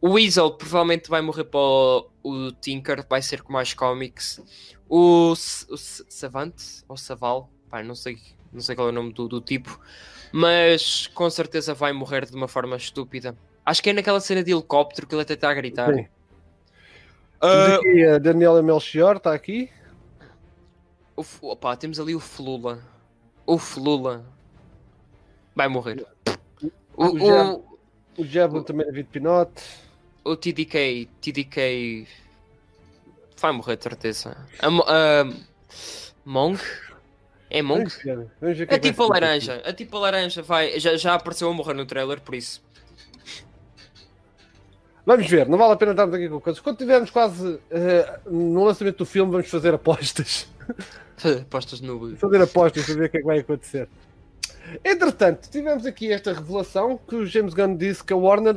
O Weasel provavelmente vai morrer para o, o Tinker, vai ser com mais cómics. O, o Savant, ou Saval, pá, não sei, não sei qual é o nome do, do tipo, mas com certeza vai morrer de uma forma estúpida. Acho que é naquela cena de helicóptero que ele até está a gritar. Sim. Temos aqui a Daniela Melchior, está aqui. O opá, temos ali o Flula. O Flula vai morrer. O, O Jab- o, Jablon também é David Pinote. o TDK, TDK vai morrer de certeza. A, a Monk? É Monk? Que É que vai tipo a laranja. A tipo a laranja vai. Já, já apareceu a morrer no trailer, por isso. Vamos ver, não vale a pena estarmos aqui com coisas. Quando tivermos quase eh, no lançamento do filme, vamos fazer apostas. [LAUGHS] [LAUGHS] Postas no. fazer apostas para ver o que é que vai acontecer. Entretanto, tivemos aqui esta revelação que o James Gunn disse que a Warner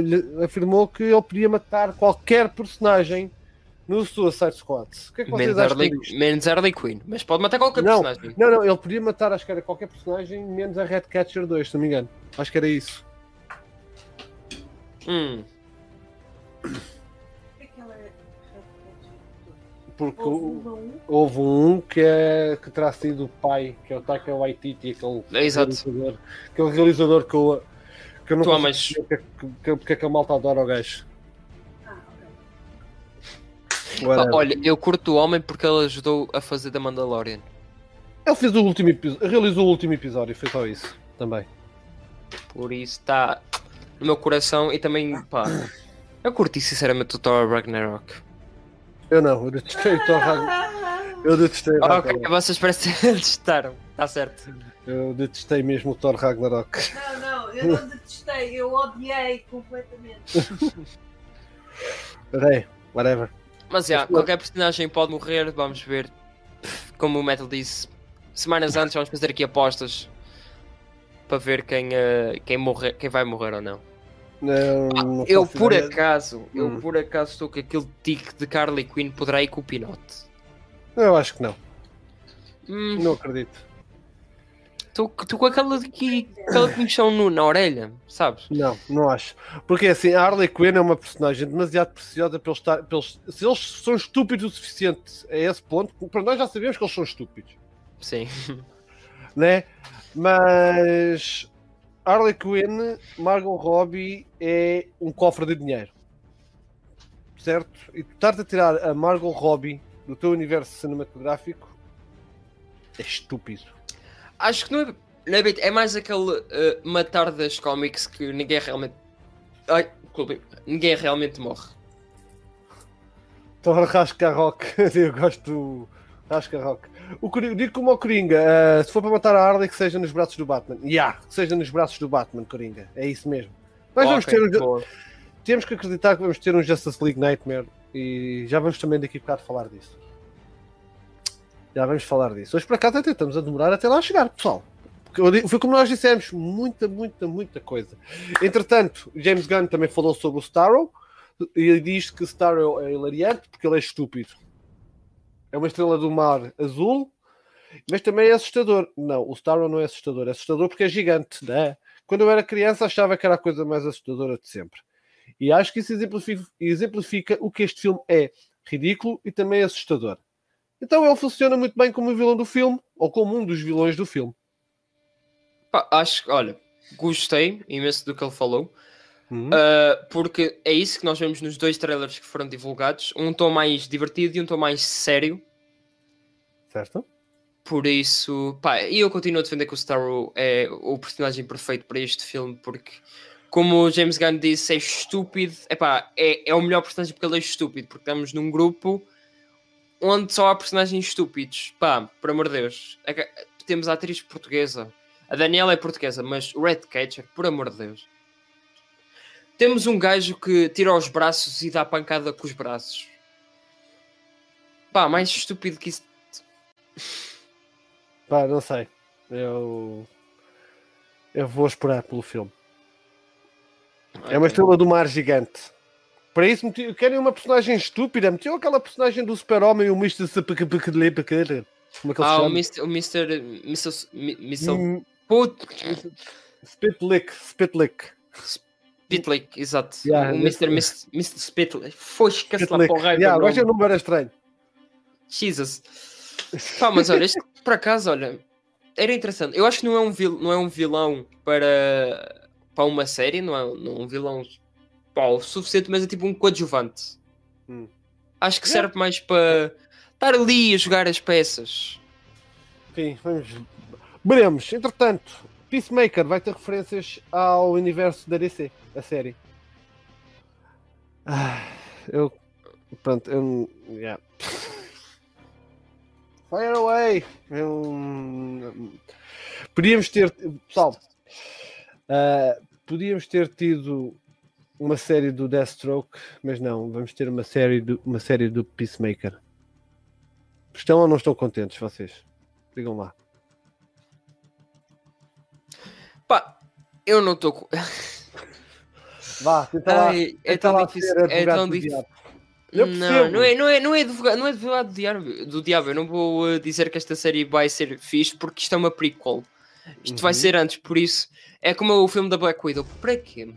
lhe afirmou que ele podia matar qualquer personagem no Suicide Squad. O que é que vocês Menos acham Harley, disto? menos Harley Quinn. Mas pode matar qualquer Não. personagem. Não, não, ele podia matar, acho que era qualquer personagem, menos a Red Catcher 2, se não me engano. Acho que era isso. Hum. Porque Houve um. houve um que, é, que terá sido o pai, que é o Taika Waititi, aquele É, exato. realizador, aquele realizador que eu, que eu não Tu consigo amas. perceber porque, porque, porque é que a malta adora o gajo. Ah, Whatever. olha, eu curto o homem porque ele ajudou a fazer da Mandalorian. Ele fez o último episódio, realizou o último episódio, foi só isso também. Por isso está no meu coração e também, pá. Eu curti sinceramente o Thor Ragnarok. Eu não, eu detestei o Thor Ragnar- Eu detestei Ok, Ragnarok. vocês parecem [LAUGHS] que testaram. Está certo. Eu detestei mesmo o Thor Ragnarok. Não, não, eu não detestei, eu odiei completamente. Bem, whatever. Mas já, qualquer personagem pode morrer, vamos ver. Como o Metal disse, semanas antes vamos fazer aqui apostas para ver quem, eh, quem, morrer, quem vai morrer ou não. Não, não Eu por ideia. acaso, eu Hum. por acaso estou com aquele tique de Carly Quinn poderá ir com o Pinote. Eu acho que não. Hum, Não acredito. Estou com aquela aqui, aquela comichão no, na orelha, sabes? Não, não acho. Porque assim, a Harley Quinn é uma personagem demasiado preciosa para eles estar. para eles- se eles são estúpidos o suficiente a esse ponto, para nós já sabemos que eles são estúpidos, Sim. né? Mas Harley Quinn, Margot Robbie é um cofre de dinheiro, certo? E tu estás a tirar a Margot Robbie do teu universo cinematográfico é estúpido. Acho que não é, é, bem- é mais aquele eh, matar das cómics que ninguém realmente. Ai, desculpem, ninguém realmente morre. Thor Rasca Rock, [LAUGHS] eu gosto do Rasca Rock. O Coringa, digo como ao Coringa, ah, se for para matar a Harley, que seja nos braços do Batman. Ya, que seja nos braços do Batman, Coringa. É isso mesmo. Mas vamos Ok, ter um, boa. temos que acreditar que vamos ter um Justice League Nightmare e já vamos também daqui a bocado falar disso. Já vamos falar disso. Hoje por acaso até estamos a demorar até lá chegar, pessoal. Porque Foi como nós dissemos, muita, muita, muita coisa. Entretanto, James Gunn também falou sobre o Starro e diz que Starro é hilariante porque ele é estúpido. É uma estrela do mar azul, mas também é assustador. Não, o Starro não é assustador, é assustador porque é gigante, né? Quando eu era criança achava que era a coisa mais assustadora de sempre. E acho que isso exemplifica, exemplifica o que este filme é: ridículo e também assustador. Então ele funciona muito bem como o vilão do filme, ou como um dos vilões do filme. Acho que, olha, gostei imenso do que ele falou. Uhum. Uh, porque é isso que nós vemos nos dois trailers que foram divulgados. Um tom mais divertido e um tom mais sério. Certo? Por isso, pá, e eu continuo a defender que o Starro é o personagem perfeito para este filme, porque, como o James Gunn disse, é estúpido. Epá, é, é o melhor personagem porque ele é estúpido, porque estamos num grupo onde só há personagens estúpidos. Pá, por amor de Deus. Temos a atriz portuguesa. A Daniela é portuguesa, mas o Red Cage, por amor de Deus. Temos um gajo que tira os braços e dá pancada com os braços. Pá, mais estúpido que isso. Pá, não sei. Eu. Eu vou esperar pelo filme. É uma estrela do mar gigante. Para isso, meti- querem uma personagem estúpida. Metiam aquela personagem do Super-Homem, o Mr. Como é que ele Ah, o chama? Mr. O Mr. Mr. Mr. Hum, Put... Spitlick. Spitlick. Spitlick, exato. Yeah, o Mr. Mr. Mr. Spitlick. Foi esquece lá para o raio. Yeah, agora o número estranho. Jesus. Pá, mas olha, este, [LAUGHS] por acaso, olha, era interessante. Eu acho que não é um, vil, não é um vilão para, para uma série, não é, não é um vilão pá, o suficiente, mas é tipo um coadjuvante. Hum. Acho que Yeah. serve mais para estar ali a jogar as peças. Enfim, vamos. Veremos. Entretanto, Peacemaker vai ter referências ao universo da DC, a série. Ah, eu. Pronto, eu. Yeah. Fire away! Eu, podíamos ter. Pessoal, ah, podíamos ter tido uma série do Deathstroke, mas não, vamos ter uma série do, uma série do Peacemaker. Estão ou não estão contentes vocês? Digam lá. Pá, eu não estou com. [LAUGHS] Vá, tenta lá. Ai, é tenta tão lá difícil. É tão difícil. Não, não é, não é, não é advogado, não é advogado do diabo, do diabo. Eu não vou uh, dizer que esta série vai ser fixe porque isto é uma prequel. Isto vai Uhum. ser antes, por isso é como o filme da Black Widow. Para quê?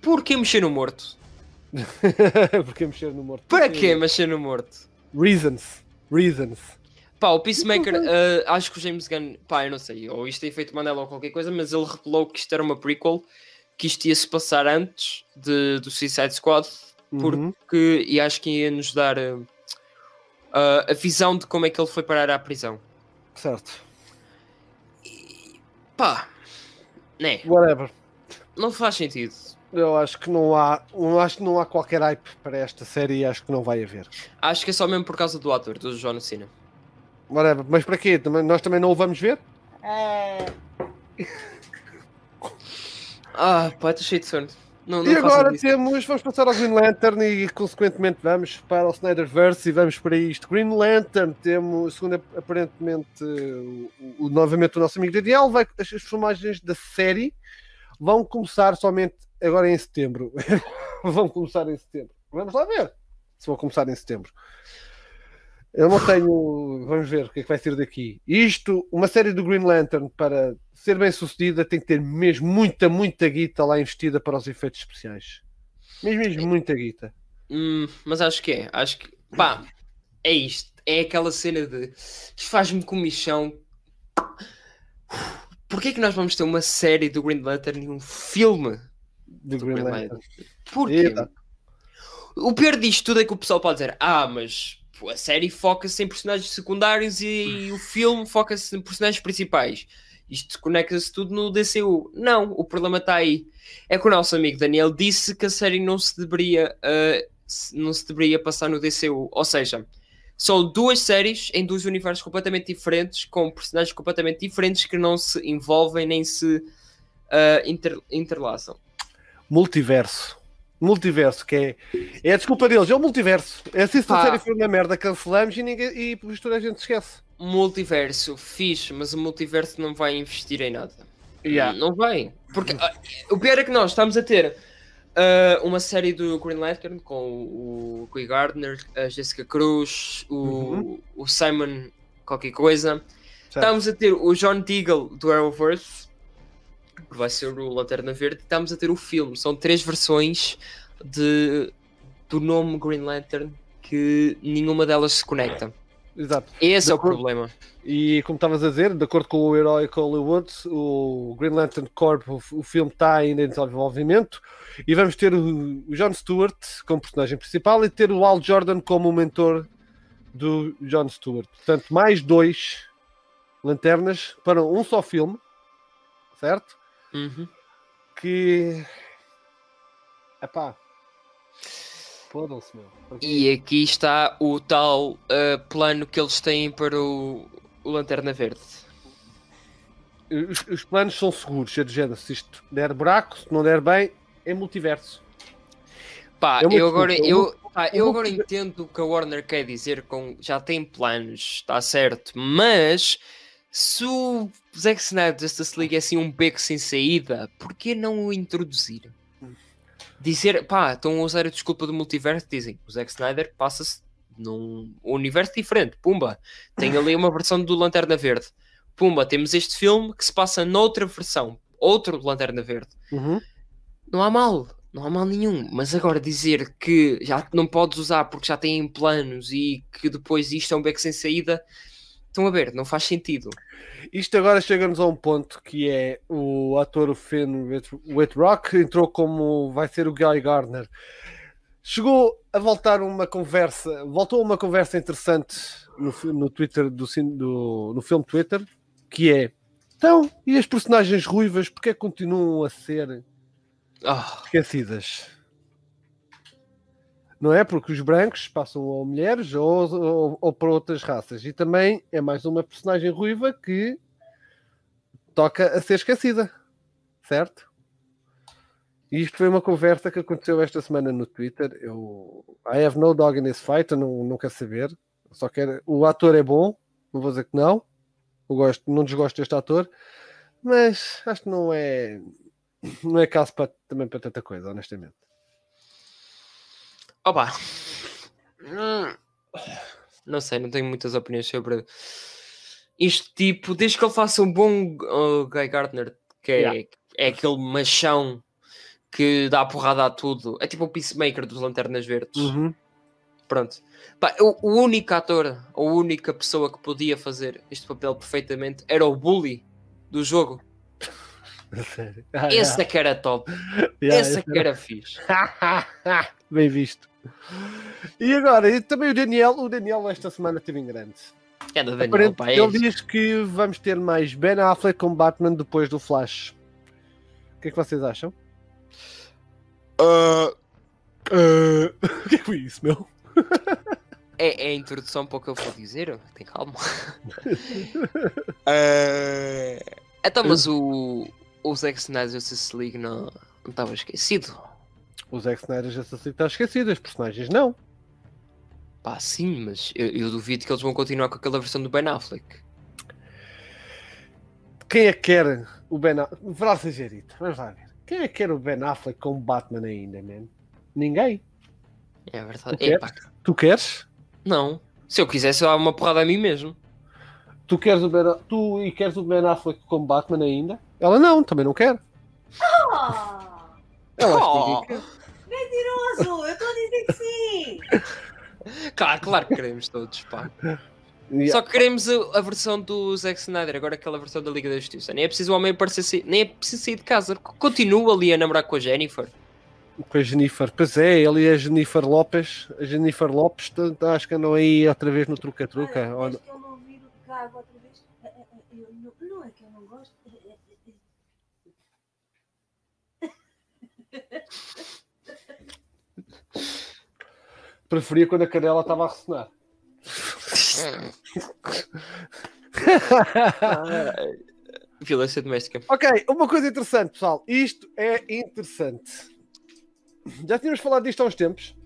Por que mexer no morto? [LAUGHS] Porque mexer no morto. Para que mexer no morto? Reasons. Reasons. Pá, o Peacemaker, uh, acho que o James Gunn, pá, eu não sei, ou isto é efeito Mandela ou qualquer coisa, mas ele revelou que isto era uma prequel, que isto ia se passar antes de, do Suicide Squad, Uhum. porque e acho que ia nos dar uh, uh, a visão de como é que ele foi parar à prisão. Certo. Pá, né, Whatever. não faz sentido. Eu acho que não há, eu acho que não há qualquer hype para esta série e acho que não vai haver. Acho que é só mesmo por causa do ator, do John Cena. Whatever. Mas para quê? Também- Nós também não o vamos ver? [LAUGHS] Ah, pá, estou cheio de sono. Não, não E agora isso. temos, vamos passar ao Green Lantern e consequentemente vamos para o Snyderverse e vamos para isto. Green Lantern, temos, segundo ap- aparentemente o, o- novamente o nosso amigo Daniel, vai, as, as filmagens da série vão começar somente agora em setembro. [LAUGHS] vão começar em setembro. Vamos lá ver se vão começar em setembro. Eu não tenho. Vamos ver o que é que vai ser daqui. Isto, uma série do Green Lantern, para ser bem sucedida, tem que ter mesmo muita, muita guita lá investida para os efeitos especiais. Mesmo, mesmo muita guita. Hum, mas acho que é. Acho que. Pá, é isto. É aquela cena de. Isto faz-me comichão. Porquê que nós vamos ter uma série do Green Lantern e um filme Do do Green Green Lantern. Lantern? Porquê? Eita. O pior disto tudo é que o pessoal pode dizer: Ah, mas a série foca-se em personagens secundários e, o filme foca-se em personagens principais. Isto conecta-se tudo no DCU. Não, o problema está aí. É que o nosso amigo Daniel disse que a série não se deveria, se- não se deveria passar no DCU. Ou seja, são duas séries em dois universos completamente diferentes, com personagens completamente diferentes que não se envolvem nem se ah, inter- interlaçam. Multiverso. Multiverso, que é, é a desculpa deles, é o multiverso. É assim se a série for uma merda, cancelamos e, ninguém, e por isto toda a gente se esquece. multiverso fixe, mas o multiverso não vai investir em nada. Yeah. Não vai. Porque ah, o pior é que nós estamos a ter ah, uma série do Green Lantern com o Guy Gardner, a Jessica Cruz, o, Uhum. o Simon qualquer coisa. Certo. Estamos a ter o John Deagle do Arrowverse, que vai ser o Lanterna Verde. Estamos a ter o filme. São três versões de, do nome Green Lantern que nenhuma delas se conecta. Exato. Esse De é o problema. E como estavas a dizer, de acordo com o herói Hollywood, o Green Lantern Corp, o, o filme está ainda em desenvolvimento. E vamos ter o, o John Stewart como personagem principal e ter o Al Jordan como o mentor do John Stewart. Portanto, mais dois lanternas para um só filme, certo? Uhum. Que. Epá. Fodam-se, meu. Porque- E aqui está o tal ah, plano que eles têm para o, o Lanterna Verde. Os, os planos são seguros, é do género. Se isto der buraco, se não der bem, é multiverso. Pá, É eu agora, desculpa, eu, pá, eu eu agora entendo o que a Warner quer dizer com já tem planos, está certo, mas se o Zack Snyder Justice League é assim um beco sem saída, porquê não o introduzir? Dizer, pá, estão a usar a desculpa do multiverso, dizem, o Zack Snyder passa-se num universo diferente, pumba, tem ali uma [LAUGHS] versão do Lanterna Verde, pumba, temos este filme que se passa noutra versão, outro Lanterna Verde Uhum. não há mal, não há mal nenhum. Mas agora dizer que já não podes usar porque já têm planos e que depois isto é um beco sem saída, estão a ver, não faz sentido. Isto agora chega-nos a um ponto que é o ator o Finn Whit- Whitrock entrou como vai ser o Guy Gardner. Chegou a voltar uma conversa, voltou uma conversa interessante no, no Twitter do, do- no filme Twitter, que é então, e as personagens ruivas, porque é continuam a ser Ah, esquecidas? Não é? Porque os brancos passam a mulheres ou, ou, ou para outras raças. E também é mais uma personagem ruiva que toca a ser esquecida. Certo? E isto foi uma conversa que aconteceu esta semana no Twitter. Eu I have no dog in this fight, eu não, não quero saber. Só quero. O ator é bom, não vou dizer que não. Eu gosto, não desgosto deste ator, mas acho que não é não é caso para, também para tanta coisa, honestamente. Opa. Hum, Não sei, não tenho muitas opiniões sobre isto tipo, desde que ele faça um bom uh, Guy Gardner, que é, Yeah. é aquele machão que dá porrada a tudo, é tipo o Peacemaker dos Lanternas Verdes. Uhum. Pronto. Pá, o, o único ator, a única pessoa que podia fazer este papel perfeitamente era o Bully do jogo. [LAUGHS] Sério. Ah, Esse é que era top. [LAUGHS] yeah, Esse é que era fixe. [LAUGHS] Bem visto. E agora, e também o Daniel, o Daniel esta semana teve em grande. É da Daniel, Aparente- pá, é ele diz que vamos ter mais Ben Affleck como Batman depois do Flash. O que é que vocês acham? Ah, ah, [LAUGHS] o que é que foi isso, meu? É, é a introdução para o que eu vou dizer. Tem calma. Eh, [LAUGHS] Então, mas o, o Zack Snyder Justice League não não estava esquecido. O Zack Snyder já se está esquecido, as personagens não. Pá, sim, mas eu, eu duvido que eles vão continuar com aquela versão do Ben Affleck. Quem é que quer o Ben Affleck? Verá lá ver. Quem é que quer o Ben Affleck como Batman ainda, man? Ninguém. É verdade. Tu queres? Tu queres? não. Se eu quisesse, eu dava uma porrada a mim mesmo. Tu queres o Ben, tu e queres o Ben Affleck como Batman ainda? Ela não, também não quer. Ah, Ela acha Oh. que ninguém quer. Mentiroso! Eu estou a dizer que sim! Claro, claro que queremos todos, pá. E- Só que queremos a, a versão do Zack Snyder, agora aquela versão da Liga da Justiça. Nem é preciso o homem aparecer, nem é preciso sair de casa. Continua ali a namorar com a Jennifer. Com a Jennifer. Pois é, ele e a Jennifer Lopes. A Jennifer Lopes acho que andam aí outra vez no truca-truca. Olha, Olha, eu não vir o outra vez, eh, eh, eh, eu não, não é que eu não gosto. [LAUGHS] Preferia quando a cadela estava a ressonar. [LAUGHS] Violência doméstica. ok, uma coisa interessante, pessoal. Isto é interessante. Já tínhamos falado disto há uns tempos,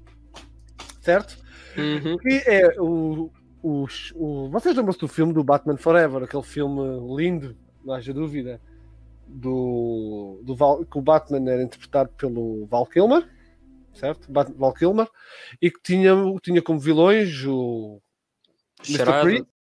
certo? Uhum. Que é o. os- o vocês lembram-se do filme do Batman Forever, aquele filme lindo, não haja dúvida, do, do Val, que o Batman era interpretado pelo Val Kilmer, certo? Val Kilmer, e que tinha, tinha como vilões o Mr. Freeze,